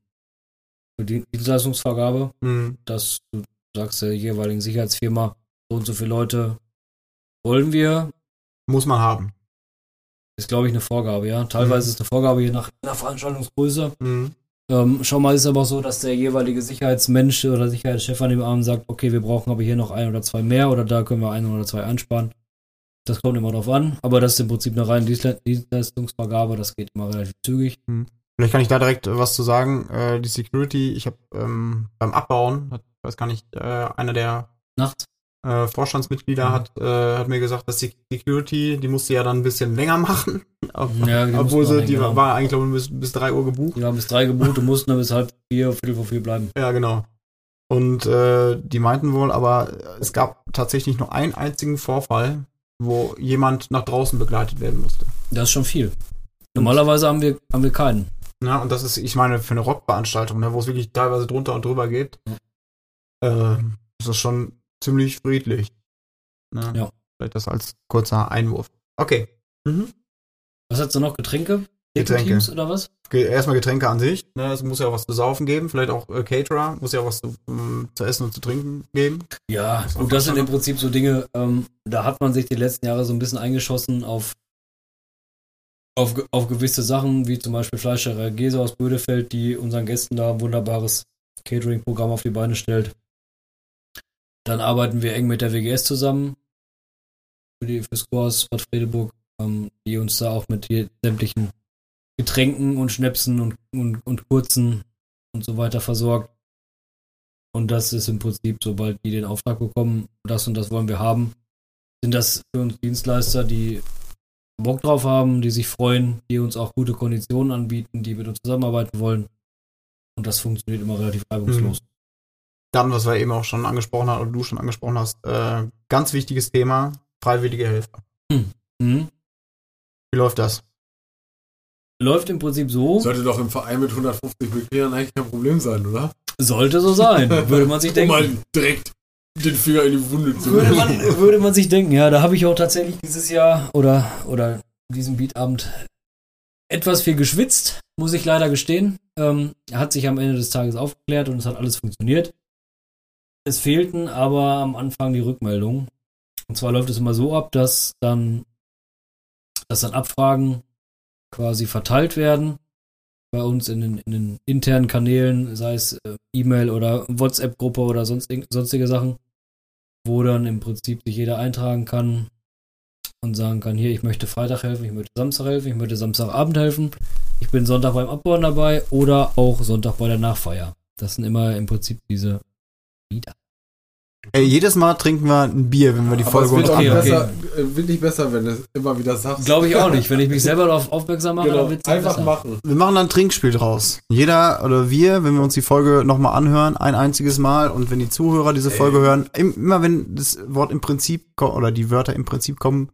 für die Dienstleistungsvergabe, Mhm. dass du sagst der jeweiligen Sicherheitsfirma, so und so viele Leute wollen wir. Muss man haben. Ist, glaube ich, eine Vorgabe, ja. Teilweise Mhm. ist eine Vorgabe je nach der Veranstaltungsgröße. Mhm. Ähm, schon mal ist es aber auch so, dass der jeweilige Sicherheitsmensch oder Sicherheitschef an dem Abend sagt, okay, wir brauchen aber hier noch ein oder zwei mehr oder da können wir ein oder zwei einsparen. Das kommt immer drauf an, aber das ist im Prinzip eine reine Dienstle- Dienstleistungsvergabe, das geht immer relativ zügig. Vielleicht kann ich da direkt äh, was zu sagen. Äh, die Security, ich habe ähm, beim Abbauen, ich weiß gar nicht, äh, einer der Nachts? Äh, Vorstandsmitglieder Mhm. hat, äh, hat mir gesagt, dass die Security, die musste ja dann ein bisschen länger machen. Ob, Ja, obwohl sie, die war, war eigentlich, glaube ich, bis, bis drei Uhr gebucht. Die haben bis drei Gebote, mussten dann bis halb vier, viertel vor vier bleiben. Ja, genau. Und äh, die meinten wohl, aber es gab tatsächlich nur einen einzigen Vorfall, wo jemand nach draußen begleitet werden musste. Das ist schon viel. Normalerweise haben wir, haben wir keinen. Ja, und das ist, ich meine, für eine Rockveranstaltung, ne, wo es wirklich teilweise drunter und drüber geht, äh, ist das schon ziemlich friedlich. Ne? Ja. Vielleicht das als kurzer Einwurf. Okay. Mhm. Was hast du noch? Getränke? Getränke. Teams oder was? Erstmal Getränke an sich. Ne? Es muss ja auch was zu saufen geben. Vielleicht auch äh, Caterer. Muss ja auch was zu, ähm, zu essen und zu trinken geben. Ja, Das gut, das sind im Prinzip so Dinge, ähm, da hat man sich die letzten Jahre so ein bisschen eingeschossen auf, auf, auf gewisse Sachen, wie zum Beispiel Fleischerei Gese aus Bödefeld, die unseren Gästen da ein wunderbares Catering-Programm auf die Beine stellt. Dann arbeiten wir eng mit der WGS zusammen, für die fürs Kurs Bad Fredeburg, ähm, die uns da auch mit sämtlichen Getränken und Schnäpsen und, und, und Kurzen und so weiter versorgt. Und das ist im Prinzip, sobald die den Auftrag bekommen, das und das wollen wir haben, sind das für uns Dienstleister, die Bock drauf haben, die sich freuen, die uns auch gute Konditionen anbieten, die mit uns zusammenarbeiten wollen. Und das funktioniert immer relativ reibungslos. Dann, was wir eben auch schon angesprochen haben, oder du schon angesprochen hast, äh, ganz wichtiges Thema, freiwillige Helfer. Mhm. Wie läuft das? Läuft im Prinzip so, Sollte doch im Verein mit 150 Mitgliedern eigentlich kein Problem sein, oder? sollte so sein, würde man sich Um denken. mal direkt den Finger in die Wunde zu Würde legen. man, würde man sich denken, ja, da habe ich auch tatsächlich dieses Jahr oder, oder diesen Beatabend etwas viel geschwitzt, muss ich leider gestehen. Ähm, hat sich am Ende des Tages aufgeklärt und es hat alles funktioniert. Es fehlten aber am Anfang die Rückmeldungen. Und zwar läuft es immer so ab, dass dann, dass dann Abfragen quasi verteilt werden bei uns in den, in den internen Kanälen, sei es äh, E-Mail oder WhatsApp-Gruppe oder sonst, sonstige Sachen, wo dann im Prinzip sich jeder eintragen kann und sagen kann, hier, ich möchte Freitag helfen, ich möchte Samstag helfen, ich möchte Samstagabend helfen, ich bin Sonntag beim Abbauen dabei oder auch Sonntag bei der Nachfeier. Das sind immer im Prinzip diese Lieder. Ey, jedes Mal trinken wir ein Bier, wenn wir die Aber es Folge wird Okay, okay. besser, äh, wird nicht besser, wenn du es immer wieder sagst. Glaube ich auch nicht. Wenn ich mich selber darauf aufmerksam mache, genau, dann wird's einfach besser. machen. Wir machen dann ein Trinkspiel draus. Jeder oder wir, wenn wir uns die Folge nochmal anhören, ein einziges Mal und wenn die Zuhörer diese Folge hören, im, immer wenn das Wort im Prinzip oder die Wörter im Prinzip kommen,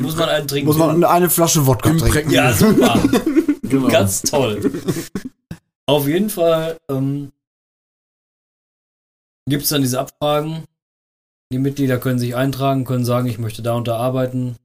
Muss man einen trinken. muss man eine Flasche Wodka trinken. Imprägnieren. ja, super. Genau. Ganz toll. Auf jeden Fall ähm, gibt es dann diese Abfragen. Die Mitglieder können sich eintragen, können sagen, ich möchte da und da arbeiten.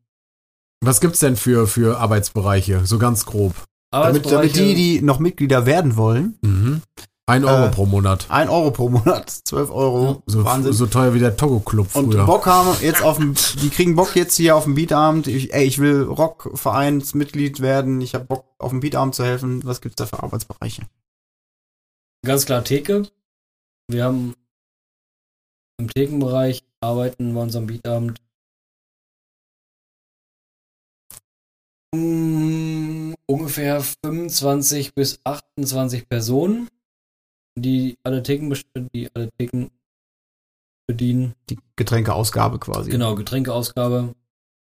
Was gibt's denn für, für Arbeitsbereiche? So ganz grob. Damit, damit Arbeitsbereiche- die, die noch Mitglieder werden wollen, Mhm. Ein Euro Äh, pro Monat. ein Euro pro Monat, 12 Euro, So, Wahnsinn. so teuer wie der Togo-Club und früher. Bock haben jetzt auf dem, die kriegen Bock jetzt hier auf dem Beatabend. Ich, ey, ich will Rockvereinsmitglied werden. Ich habe Bock auf dem Beatabend zu helfen. Was gibt's da für Arbeitsbereiche? Ganz klar Theke. Wir haben im Thekenbereich arbeiten wir unserem Beatabend mm, ungefähr 25 bis 28 Personen, die alle Theken, die alle Theken bedienen. Die Getränkeausgabe quasi. Genau, Getränkeausgabe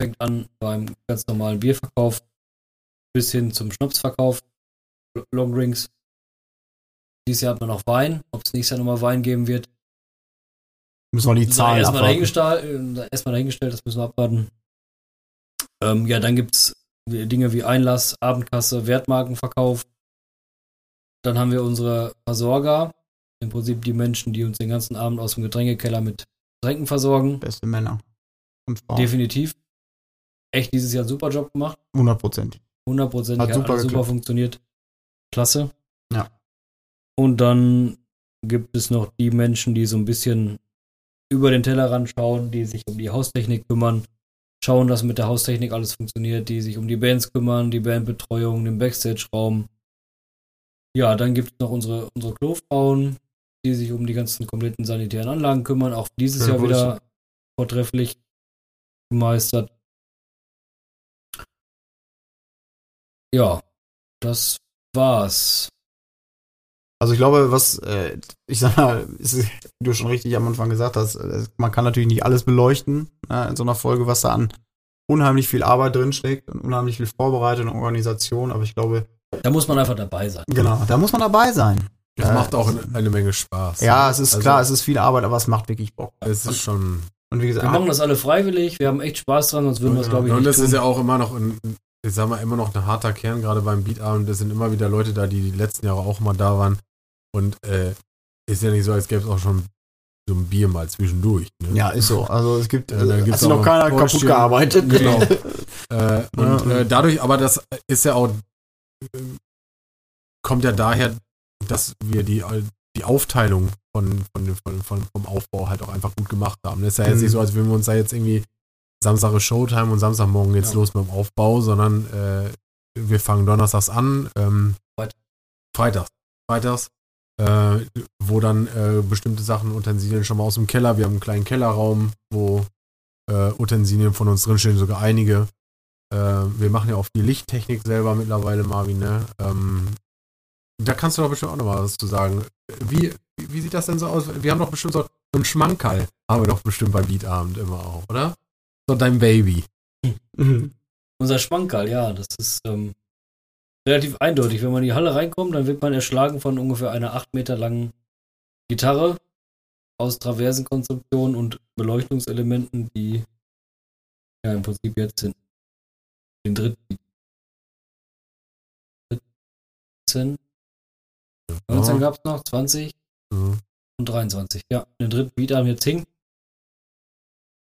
fängt an beim ganz normalen Bierverkauf bis hin zum Schnapsverkauf, L- Longdrinks. Dieses Jahr hat man noch Wein. Ob es nächstes Jahr nochmal Wein geben wird, Müssen wir die Zahlen erstmal dahingestellt, äh, erstmal dahingestellt, das müssen wir abwarten. Ähm, ja, dann gibt's Dinge wie Einlass, Abendkasse, Wertmarkenverkauf. Dann haben wir unsere Versorger, im Prinzip die Menschen, die uns den ganzen Abend aus dem Getränkekeller mit Getränken versorgen. Beste Männer und Frauen. Definitiv. Echt dieses Jahr einen super Job gemacht. 100 Prozent. 100% Hat hat, super super, funktioniert. Klasse. Ja. Und dann gibt es noch die Menschen, die so ein bisschen über den Tellerrand schauen, die sich um die Haustechnik kümmern, schauen, dass mit der Haustechnik alles funktioniert, die sich um die Bands kümmern, die Bandbetreuung, den Backstage-Raum. Ja, dann gibt es noch unsere, unsere Klofrauen, die sich um die ganzen kompletten sanitären Anlagen kümmern. Auch dieses Schöne Jahr wieder vortrefflich gemeistert. Ja, das war's. Also ich glaube, was, äh, ich sag mal, ist, wie du schon richtig am Anfang gesagt hast, äh, man kann natürlich nicht alles beleuchten äh, in so einer Folge, was da an unheimlich viel Arbeit drinsteckt und unheimlich viel Vorbereitung und Organisation, aber ich glaube, Da muss man einfach dabei sein. genau, da muss man dabei sein. Das Äh, macht auch eine, eine Menge Spaß. Ja, es ist Also, klar, es ist viel Arbeit, aber es macht wirklich Bock. Es ist schon. Und wie gesagt, Wir machen das alle freiwillig, wir haben echt Spaß dran, sonst würden wir es, glaube ich, und nicht das tun. ist ja auch immer noch ein, ich sag mal, immer noch ein harter Kern, gerade beim Beatabend. Es sind immer wieder Leute da, die die letzten Jahre auch mal da waren. Und äh, ist ja nicht so, als gäbe es auch schon so ein Bier mal zwischendurch. Ne? Ja, ist so. Also es gibt, Ja, da äh, gibt's hat sich noch keiner Portion. kaputt gearbeitet. Genau. äh, und äh, dadurch, aber das ist ja auch, äh, kommt ja daher, dass wir die, die Aufteilung von, von, von, von, vom Aufbau halt auch einfach gut gemacht haben. Das ist ja jetzt Mhm. nicht so, als würden wir uns da jetzt irgendwie Samstag ist Showtime und Samstagmorgen geht's Ja. los mit dem Aufbau, sondern äh, wir fangen donnerstags an, ähm, Freitag. Freitags. Freitags, äh, wo dann äh, bestimmte Sachen, Utensilien schon mal aus dem Keller, wir haben einen kleinen Kellerraum, wo äh, Utensilien von uns drinstehen, sogar einige. Äh, wir machen ja auch die Lichttechnik selber mittlerweile, Marvin, ne? Ähm, da kannst du doch bestimmt auch noch mal was zu sagen. Wie, wie sieht das denn so aus? Wir haben doch bestimmt so einen Schmankerl, haben wir doch bestimmt beim Beatabend immer auch, oder? So dein Baby. Unser Schmankerl, ja, das ist ähm, relativ eindeutig. Wenn man in die Halle reinkommt, dann wird man erschlagen von ungefähr einer 8 Meter langen Gitarre aus Traversenkonstruktion und Beleuchtungselementen, die ja im Prinzip jetzt sind. Den dritten. 19. 19 gab es noch, 20 Mhm. und 23. Ja, den dritten Beat haben jetzt hing.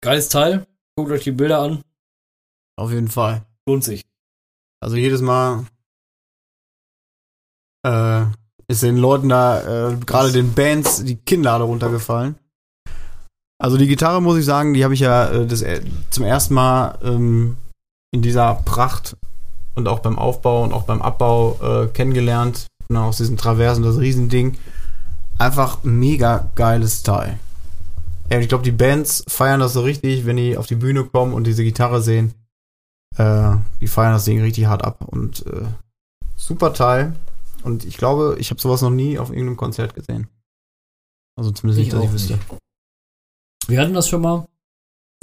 Geiles Teil. Guckt euch die Bilder an. Auf jeden Fall. Lohnt sich. Also jedes Mal äh, ist den Leuten da, äh, gerade den Bands, die Kinnlade runtergefallen. Also die Gitarre, muss ich sagen, die habe ich ja äh, das, äh, zum ersten Mal ähm, in dieser Pracht und auch beim Aufbau und auch beim Abbau äh, kennengelernt. Und aus diesen Traversen, das Riesending. Einfach mega geiles Teil. Ja, ich glaube, die Bands feiern das so richtig, wenn die auf die Bühne kommen und diese Gitarre sehen. Äh, die feiern das Ding richtig hart ab und äh, super Teil. Und ich glaube, ich habe sowas noch nie auf irgendeinem Konzert gesehen. Also zumindest nicht, dass ich wüsste. Wir hatten das schon mal.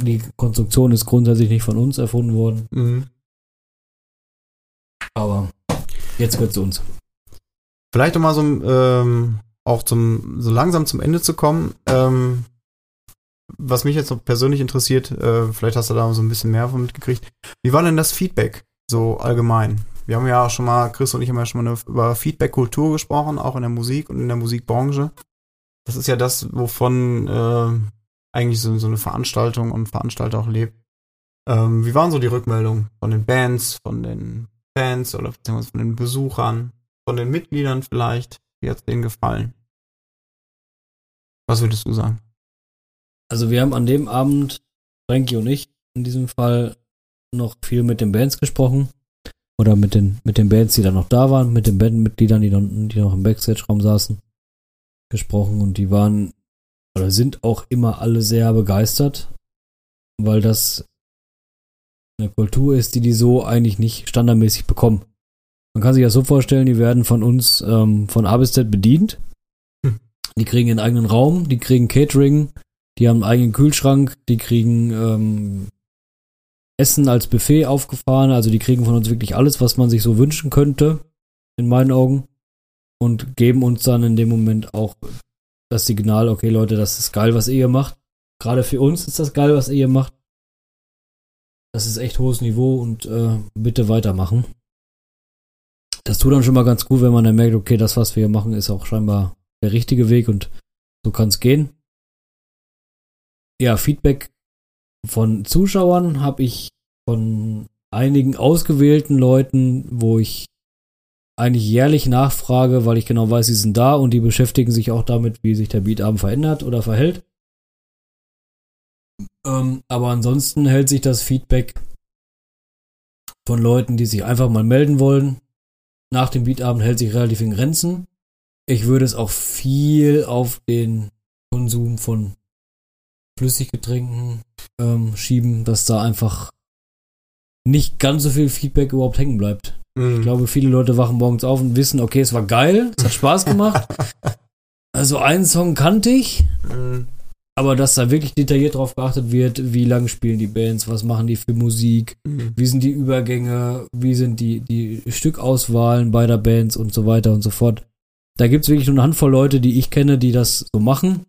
Die Konstruktion ist grundsätzlich nicht von uns erfunden worden, Mhm. aber jetzt gehört zu uns. Vielleicht um mal so ähm, auch zum so langsam zum Ende zu kommen. Ähm, was mich jetzt noch persönlich interessiert, äh, vielleicht hast du da so ein bisschen mehr von mitgekriegt. Wie war denn das Feedback so allgemein? Wir haben ja auch schon mal, Chris und ich haben ja schon mal eine, über Feedback-Kultur gesprochen, auch in der Musik und in der Musikbranche. Das ist ja das, wovon äh, eigentlich so, so eine Veranstaltung und Veranstalter auch lebt. Ähm, wie waren so die Rückmeldungen von den Bands, von den Fans oder beziehungsweise von den Besuchern, von den Mitgliedern vielleicht? Wie hat es denen gefallen? Was würdest du sagen? Also wir haben an dem Abend, Frankie und ich, in diesem Fall noch viel mit den Bands gesprochen. Oder mit den, mit den Bands, die dann noch da waren, mit den Bandmitgliedern, die, dann, die noch im Backstage-Raum saßen, gesprochen. Und die waren oder sind auch immer alle sehr begeistert, weil das eine Kultur ist, die die so eigentlich nicht standardmäßig bekommen. Man kann sich das so vorstellen, die werden von uns ähm, von A bis Z bedient. Hm. Die kriegen ihren eigenen Raum, die kriegen Catering, die haben einen eigenen Kühlschrank, die kriegen ähm, Essen als Buffet aufgefahren, also die kriegen von uns wirklich alles, was man sich so wünschen könnte, in meinen Augen. Und geben uns dann in dem Moment auch das Signal, okay Leute, das ist geil, was ihr hier macht. Gerade für uns ist das geil, was ihr hier macht. Das ist echt hohes Niveau und äh, bitte weitermachen. Das tut dann schon mal ganz gut, wenn man dann merkt, okay, das, was wir hier machen, ist auch scheinbar der richtige Weg und so kann es gehen. Ja, Feedback von Zuschauern habe ich von einigen ausgewählten Leuten, wo ich eigentlich jährlich nachfrage, weil ich genau weiß, sie sind da und die beschäftigen sich auch damit, wie sich der Beatabend verändert oder verhält. Ähm, aber ansonsten hält sich das Feedback von Leuten, die sich einfach mal melden wollen. Nach dem Beatabend hält sich relativ in Grenzen. Ich würde es auch viel auf den Konsum von Flüssiggetränken ähm, schieben, dass da einfach nicht ganz so viel Feedback überhaupt hängen bleibt. Ich glaube, viele Leute wachen morgens auf und wissen, okay, es war geil, es hat Spaß gemacht. Also einen Song kannte ich, Mhm. aber dass da wirklich detailliert drauf geachtet wird, wie lang spielen die Bands, was machen die für Musik, Mhm. wie sind die Übergänge, wie sind die, die Stückauswahlen beider Bands und so weiter und so fort. Da gibt es wirklich nur eine Handvoll Leute, die ich kenne, die das so machen.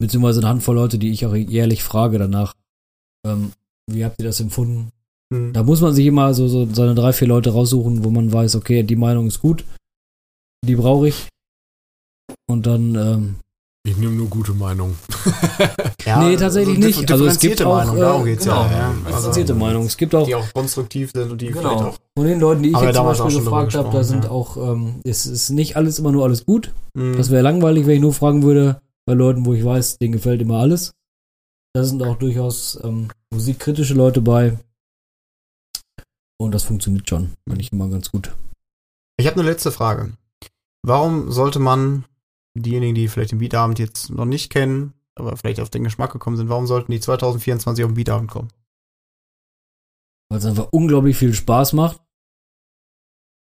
Beziehungsweise eine Handvoll Leute, die ich auch jährlich frage danach, ähm, wie habt ihr das empfunden? Mhm. Da muss man sich immer so, so seine drei, vier Leute raussuchen, wo man weiß, okay, die Meinung ist gut, die brauche ich. Und dann, ähm, Ich nehme nur gute Meinungen. Ja, nee, tatsächlich so nicht. Also es gibt auch, Meinung, darum äh, geht's genau, ja. ja. differenzierte Also, Meinung. Es gibt auch Die auch konstruktiv sind und die Genau. vielleicht auch. von den Leuten, die ich jetzt zum Beispiel gefragt habe, da sind ja. auch, ähm, es ist nicht alles immer nur alles gut. Mhm. Das wäre langweilig, wenn ich nur fragen würde, bei Leuten, wo ich weiß, denen gefällt immer alles. Da sind auch durchaus ähm, musikkritische Leute bei. Und das funktioniert schon, eigentlich immer ganz gut. Ich habe eine letzte Frage. Warum sollte man diejenigen, die vielleicht den Beatabend jetzt noch nicht kennen, aber vielleicht auf den Geschmack gekommen sind, warum sollten die 2024 auf den Beatabend kommen? Weil es einfach unglaublich viel Spaß macht.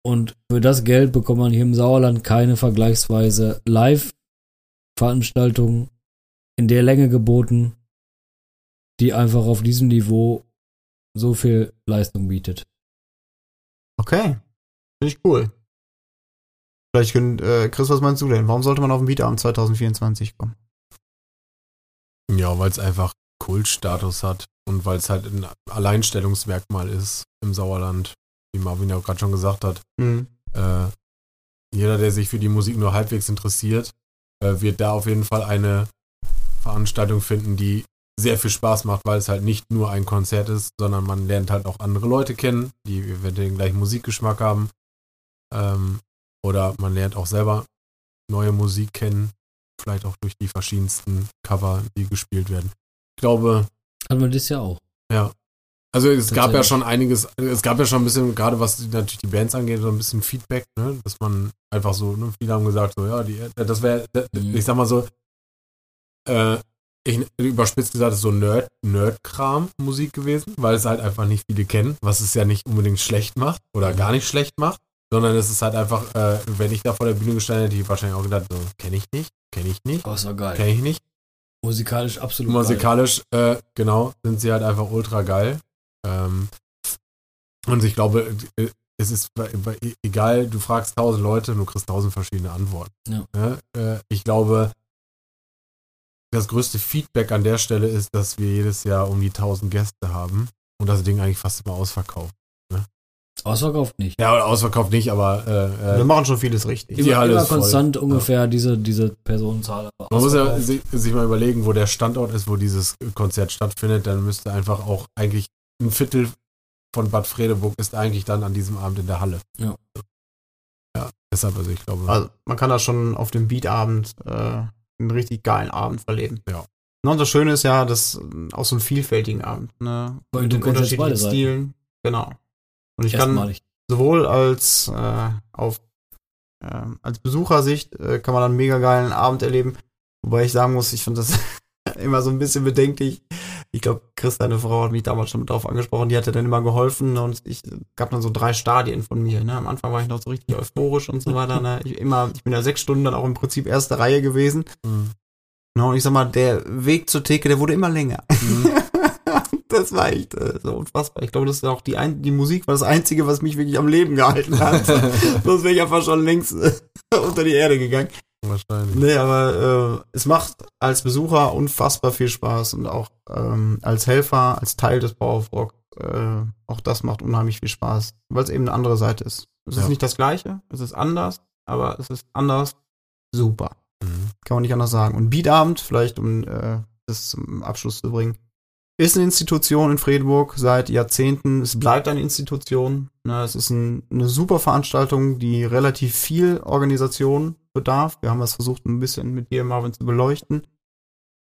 Und für das Geld bekommt man hier im Sauerland keine vergleichsweise Live-Veranstaltung in der Länge geboten, die einfach auf diesem Niveau so viel Leistung bietet. Okay. Finde ich cool. Vielleicht können, äh, Chris, was meinst du denn? Warum sollte man auf den Beatabend 2024 kommen? Ja, weil es einfach Kultstatus hat und weil es halt ein Alleinstellungsmerkmal ist im Sauerland, wie Marvin ja auch gerade schon gesagt hat. Mhm. Äh, jeder, der sich für die Musik nur halbwegs interessiert, äh, wird da auf jeden Fall eine Veranstaltung finden, die sehr viel Spaß macht, weil es halt nicht nur ein Konzert ist, sondern man lernt halt auch andere Leute kennen, die eventuell den gleichen Musikgeschmack haben. Ähm, oder man lernt auch selber neue Musik kennen, vielleicht auch durch die verschiedensten Cover, die gespielt werden. Ich glaube, Hatten wir das ja auch. ja. Also es gab ja schon einiges, es gab ja schon ein bisschen, gerade was natürlich die Bands angeht, so ein bisschen Feedback, ne? dass man einfach so, ne? viele haben gesagt, so, ja, die, das wäre, Mhm. ich sag mal so, äh, ich überspitzt gesagt, ist so Nerd, Nerd-Kram Musik gewesen, weil es halt einfach nicht viele kennen, was es ja nicht unbedingt schlecht macht oder gar nicht schlecht macht, sondern es ist halt einfach, äh, wenn ich da vor der Bühne gestanden hätte, hätte ich wahrscheinlich auch gedacht, so, kenne ich nicht, kenne ich nicht, war geil. kenne ich nicht. Musikalisch absolut geil. Musikalisch, äh, genau, sind sie halt einfach ultra geil. Ähm, und ich glaube, äh, es ist bei- egal, du fragst tausend Leute und du kriegst tausend verschiedene Antworten. Ja. Ne? Äh, ich glaube, das größte Feedback an der Stelle ist, dass wir jedes Jahr um die tausend Gäste haben und das Ding eigentlich fast immer ausverkauft. Ausverkauft nicht. Ja, oder ausverkauft nicht, aber äh, Wir äh, machen schon vieles richtig. Halle immer ist voll. konstant ungefähr diese, diese Personenzahl. Man muss ja sich, sich mal überlegen, wo der Standort ist, wo dieses Konzert stattfindet. Dann müsste einfach auch eigentlich ein Viertel von Bad Fredeburg ist eigentlich dann an diesem Abend in der Halle. Ja. Ja, deshalb, also ich glaube. Also man kann da schon auf dem Beatabend äh, einen richtig geilen Abend verleben. Ja. Und das Schöne ist ja, dass äh, auch so einen vielfältigen Abend, ne? Weil Mit du unterschiedlichen. Stilen. Genau. Und ich kann Erstmalig. sowohl als äh, auf ähm, als Besuchersicht äh, kann man dann einen mega geilen Abend erleben. Wobei ich sagen muss, ich finde das immer so ein bisschen bedenklich. Ich glaube, Chris, deine Frau, hat mich damals schon drauf angesprochen, die hatte dann immer geholfen und ich gab dann so drei Stadien von mir. Ne? Am Anfang war ich noch so richtig euphorisch und so weiter. Ne? Ich, immer, ich bin ja sechs Stunden dann auch im Prinzip erste Reihe gewesen. Mhm. Ne? Und ich sag mal, der Weg zur Theke, der wurde immer länger. Mhm. das war echt äh, so unfassbar. Ich glaube, das ist auch die, ein die Musik war das Einzige, was mich wirklich am Leben gehalten hat. Sonst wäre ich einfach schon längst äh, unter die Erde gegangen. Wahrscheinlich. Nee, aber äh, es macht als Besucher unfassbar viel Spaß und auch ähm, als Helfer, als Teil des Power of Rock, äh, auch das macht unheimlich viel Spaß, weil es eben eine andere Seite ist. Es Ja. ist nicht das Gleiche, es ist anders, aber es ist anders super. Mhm. Kann man nicht anders sagen. Und Beatabend, vielleicht um äh, das zum Abschluss zu bringen, ist eine Institution in Fredeburg seit Jahrzehnten. Es bleibt eine Institution. Ne, es ist ein, eine super Veranstaltung, die relativ viel Organisation bedarf. Wir haben das versucht, ein bisschen mit dir, Marvin, zu beleuchten.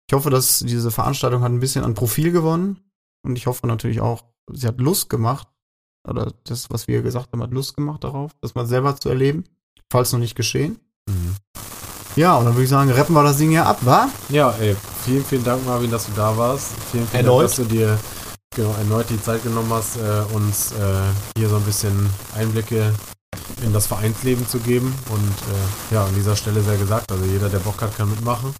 Ich hoffe, dass diese Veranstaltung hat ein bisschen an Profil gewonnen. Und ich hoffe natürlich auch, sie hat Lust gemacht. Oder das, was wir gesagt haben, hat Lust gemacht darauf, das mal selber zu erleben. Falls noch nicht geschehen. Mhm. Ja, und dann würde ich sagen, rappen wir das Ding ja ab, wa? Ja, ey, vielen, vielen Dank, Marvin, dass du da warst. Vielen, vielen Erneut. Dank, dass du dir genau, erneut die Zeit genommen hast, äh, uns äh, hier so ein bisschen Einblicke in das Vereinsleben zu geben. Und äh, ja, an dieser Stelle sei gesagt, also jeder, der Bock hat, kann mitmachen.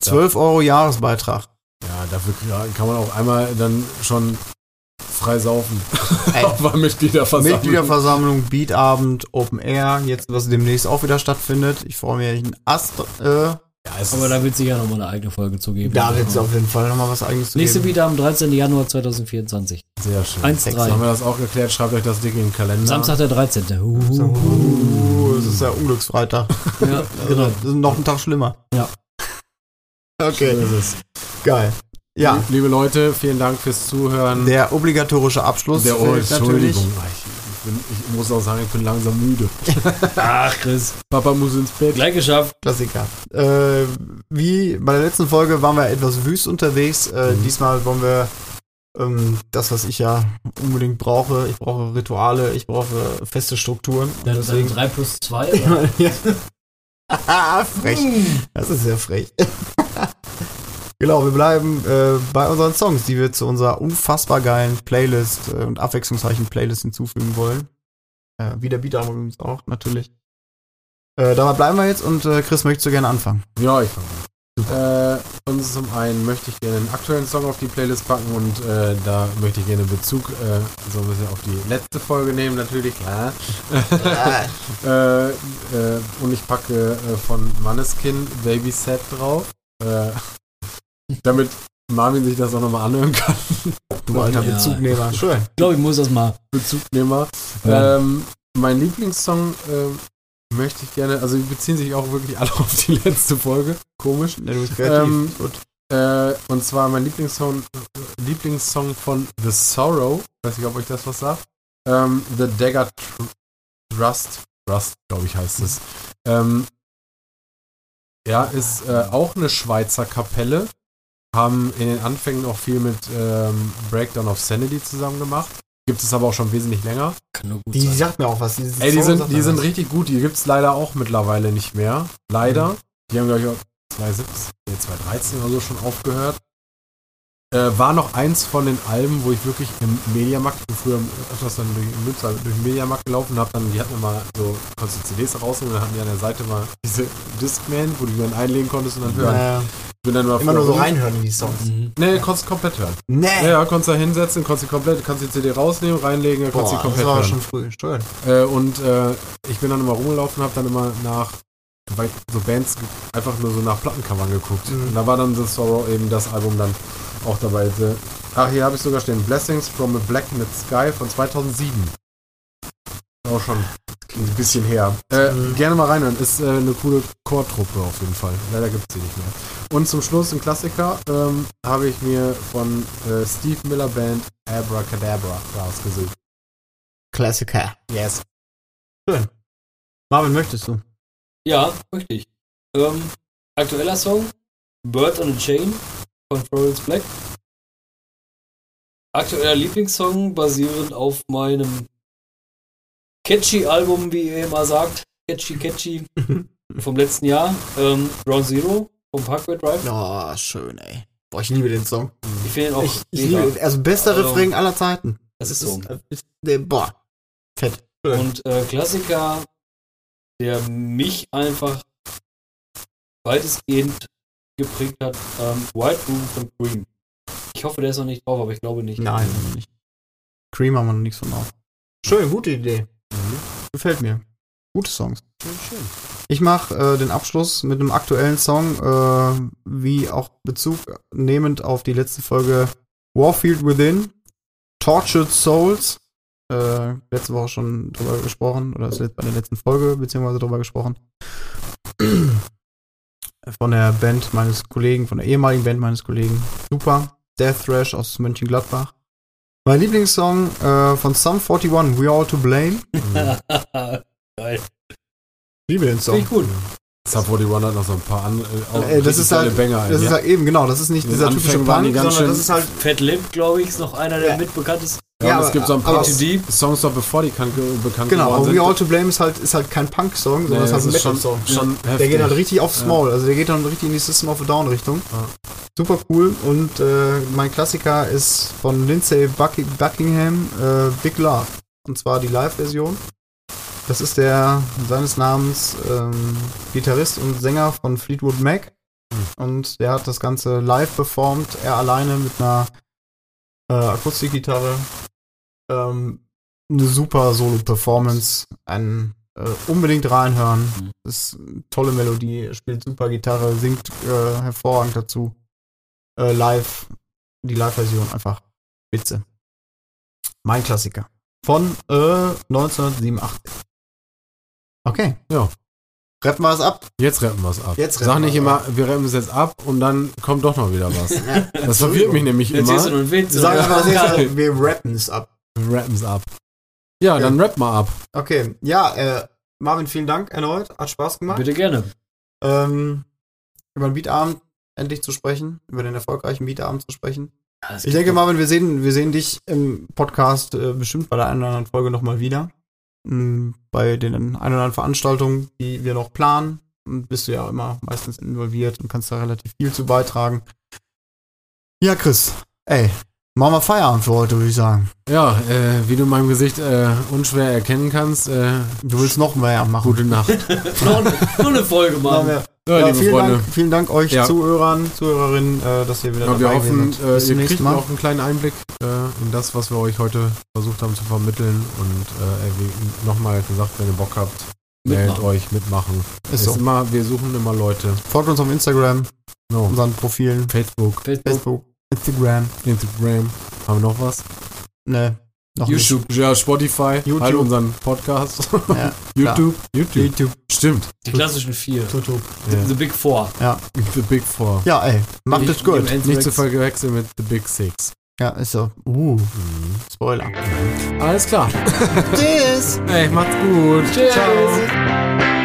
12 Euro Jahresbeitrag. Ja, dafür kann man auch einmal dann schon frei saufen. Einer Mitgliederversammlung. Mitgliederversammlung, Beatabend, Open Air, jetzt was demnächst auch wieder stattfindet. Ich freue mich einen Ast äh, Ja, Aber ist- da wird sicher nochmal eine eigene Folge zugeben. Da wird es auf jeden Fall nochmal was eigenes zu Nächste wieder am 13. Januar 2024. sehr schön. 1-3. Haben wir das auch geklärt? Schreibt euch das dick in den Kalender. Samstag der 13. Uhuhu. Uh, es ist ja Unglücksfreitag. Ja, genau. Das ist noch ein Tag schlimmer. Ja. Okay, ist es. geil. Ja, Liebe Leute, vielen Dank fürs Zuhören. der obligatorische Abschluss Der fehlt natürlich. Bin, ich muss auch sagen, ich bin langsam müde. Ach, Chris. Papa muss ins Bett. Gleich geschafft. Klassiker. Äh, wie bei der letzten Folge waren wir etwas wüst unterwegs. Äh, Mhm. Diesmal wollen wir ähm, das, was ich ja unbedingt brauche. Ich brauche Rituale, ich brauche feste Strukturen. Dann, deswegen. 3 plus 2. Oder? ja. frech. Das ist sehr frech. Genau, wir bleiben äh, bei unseren Songs, die wir zu unserer unfassbar geilen Playlist äh, und abwechslungsreichen Playlist hinzufügen wollen. Äh, wie der Beat übrigens auch, natürlich. Äh, dabei bleiben wir jetzt und äh, Chris, möchtest du gerne anfangen? Ja, ich fange an. Äh, und zum einen möchte ich gerne einen aktuellen Song auf die Playlist packen und äh, da möchte ich gerne Bezug äh, so ein bisschen auf die letzte Folge nehmen, natürlich, klar. äh, äh, und ich packe äh, von Manneskin Babyset drauf, äh, damit Marvin sich das auch nochmal anhören kann. Du alter Ja. Bezugnehmer. Schön. Ich glaube, ich muss das mal. Bezugnehmer. Ja. Ähm, mein Lieblingssong ähm, möchte ich gerne, also die beziehen sich auch wirklich alle auf die letzte Folge. Komisch. Ja, du bist kreativ. Ähm, Gut. Äh, und zwar mein Lieblingssong, Lieblingssong von The Sorrow. Weiß nicht, ob euch das was sagt. Ähm, The Dagger Tr Trust. Trust, glaube ich, heißt es. Ähm, ja, ist äh, auch eine Schweizer Kapelle. Haben in den Anfängen auch viel mit ähm, Breakdown of Sanity zusammen gemacht. Gibt es aber auch schon wesentlich länger. Kann nur gut Die, sein. sagt mir auch was. Die, Ey, die Song sind, die sind was. richtig gut. Die gibt es leider auch mittlerweile nicht mehr. Leider. Die haben, glaube ich, auch 2017, nee, 2013 oder so schon aufgehört. Äh, war noch eins von den Alben, wo ich wirklich im Mediamarkt, ich bin früher öfters dann durch, in Münster durch den Mediamarkt gelaufen hab dann, die hatten immer so, konntest du CDs rausnehmen und dann hatten die an der Seite mal diese Discman, wo du dann einlegen konntest und dann hören. Naja, Bin dann mal immer nur so reinhören in die Songs. Mhm. Nee, konntest du komplett hören. Nee. Ja, ja, konntest da hinsetzen, konntest die komplett, kannst die CD rausnehmen, reinlegen, konntest Boah, die komplett das war hören. schon früh. Schön. Äh, und äh, ich bin dann immer rumgelaufen und habe dann immer nach so Bands einfach nur so nach Plattencovern geguckt. Mhm. Und da war dann The Sorrow eben das Album dann auch dabei. Ach, hier habe ich sogar stehen. Blessings from a Blackened Sky von 2007. Auch schon ein bisschen her. Äh, Mhm. Gerne mal reinhören. Ist äh, eine coole Chortruppe auf jeden Fall. Leider gibt es sie nicht mehr. Und zum Schluss ein Klassiker ähm, habe ich mir von äh, Steve Miller Band Abracadabra rausgesucht. Klassiker. Yes. Schön. Marvin, möchtest du? Ja, möchte ich. Ähm, aktueller Song: Bird on a Chain von Florence Black. Aktueller Lieblingssong basierend auf meinem catchy Album, wie ihr immer sagt. Catchy, catchy vom letzten Jahr. Ähm, Ground Zero vom Parkway Drive. Oh, schön, ey. Boah, ich liebe den Song. Ich finde ihn auch ich ich liebe, also bester Also, Refrain aller Zeiten. Das ist so. ist, ist, boah, fett. Und äh, Klassiker, der mich einfach weitestgehend geprägt hat, ähm, White Room von Cream. Ich hoffe, der ist noch nicht drauf, aber ich glaube nicht. Nein, nicht. Cream haben wir noch nichts von auf. Schön, gute Idee. Gefällt mir. Gute Songs. Schön, schön. Ich mache äh, den Abschluss mit einem aktuellen Song, äh, wie auch Bezug nehmend auf die letzte Folge Warfield Within, Tortured Souls. Äh, letzte Woche schon drüber gesprochen, oder ist jetzt bei der letzten Folge beziehungsweise drüber gesprochen. Von der Band meines Kollegen, von der ehemaligen Band meines Kollegen. Super. Death Thrash aus Mönchengladbach. Mein Lieblingssong äh, von Sum 41, We All to Blame. Geil. Liebe den Song. Finde ich gut. Sub 41 hat noch so ein paar andere. Äh, das richtig ist halt- Banger. Das ja. ist halt eben, genau, das ist nicht dieser typische Punk, sondern das ist halt Fat Lip, glaube ich, ist noch einer der Ja. mitbekanntesten. ja, ja, und es gibt so ein paar aber-. Songs noch bevor die kan bekannt Genau, geworden sind. We All to Blame ist halt, ist halt kein Punk-Song, sondern Nee, ist halt ein das ist schon, Metal-Song. schon Der geht halt richtig aufs Ja. Maul, also der geht dann richtig in die System of a Down-Richtung. Ja. Super cool und äh, mein Klassiker ist von Lindsay Bucky Buckingham, äh, Big Love. Und zwar die Live-Version. Das ist der seines Namens ähm, Gitarrist und Sänger von Fleetwood Mac. Und der hat das Ganze live performt, er alleine mit einer äh, Akustikgitarre. Ähm, eine super Solo-Performance. Ein Äh, unbedingt reinhören. Mhm. Das ist eine tolle Melodie, er spielt super Gitarre, singt äh, hervorragend dazu. Äh, live, die Live-Version einfach spitze. Mein Klassiker. Von äh, 1987. Okay. Ja. Reppen wir es ab. Jetzt rappen wir es ab. Jetzt rappen Sag nicht immer, ab. wir rappen es jetzt ab und dann kommt doch noch wieder was. Das verwirrt mich nämlich Jetzt immer. einen Witz. Wir sagen oder? einfach Mal, wir rappen es ab. Wir rappen es ab. Ja, dann rapp mal ab. Okay, ja, äh, Marvin, vielen Dank erneut. Hat Spaß gemacht. Bitte gerne. Ähm, über den Beatabend endlich zu sprechen, über den erfolgreichen Beatabend zu sprechen. Ja, Ich denke, Marvin, wir sehen, wir sehen dich im Podcast äh, bestimmt bei der einen oder anderen Folge nochmal wieder. Bei den ein oder anderen Veranstaltungen, die wir noch planen. Und bist du ja immer meistens involviert und kannst da relativ viel zu beitragen. Ja, Chris, ey, machen wir Feierabend für heute, würde ich sagen. Ja, äh, wie du in meinem Gesicht äh, unschwer erkennen kannst, äh, Du willst noch mehr machen. gute Nacht. noch, eine, noch eine Folge Machen. Ja, Ja, liebe vielen, Freunde. Dank, vielen Dank euch Ja. Zuhörern, Zuhörerinnen, äh, dass ihr wieder Ja, wir dabei hoffen, seid. äh, Bis ihr zum kriegt nächsten Mal. auch einen kleinen Einblick äh, in das, was wir euch heute versucht haben zu vermitteln. Und äh, nochmal gesagt, wenn ihr Bock habt, meldet Mitmachen. euch, mitmachen. Ist Ist so. immer, wir suchen immer Leute. Folgt uns auf Instagram, No. unseren Profilen, Facebook, Facebook, Facebook, Instagram. Instagram. Haben wir noch was? Ne, noch YouTube, Ja, Spotify, YouTube. halt unseren Podcast. nicht. Ja, YouTube, YouTube. YouTube, Stimmt. die klassischen vier. YouTube. The, Ja. the Big Four. Ja. The Big Four. ja, ey, macht Nicht- es gut. nicht Nicht zu verwechseln mit The Big Six. Ja, ist so. Uh, Mhm. Spoiler. Alles klar. Tschüss. Ey, macht's gut. Tschüss. Ciao.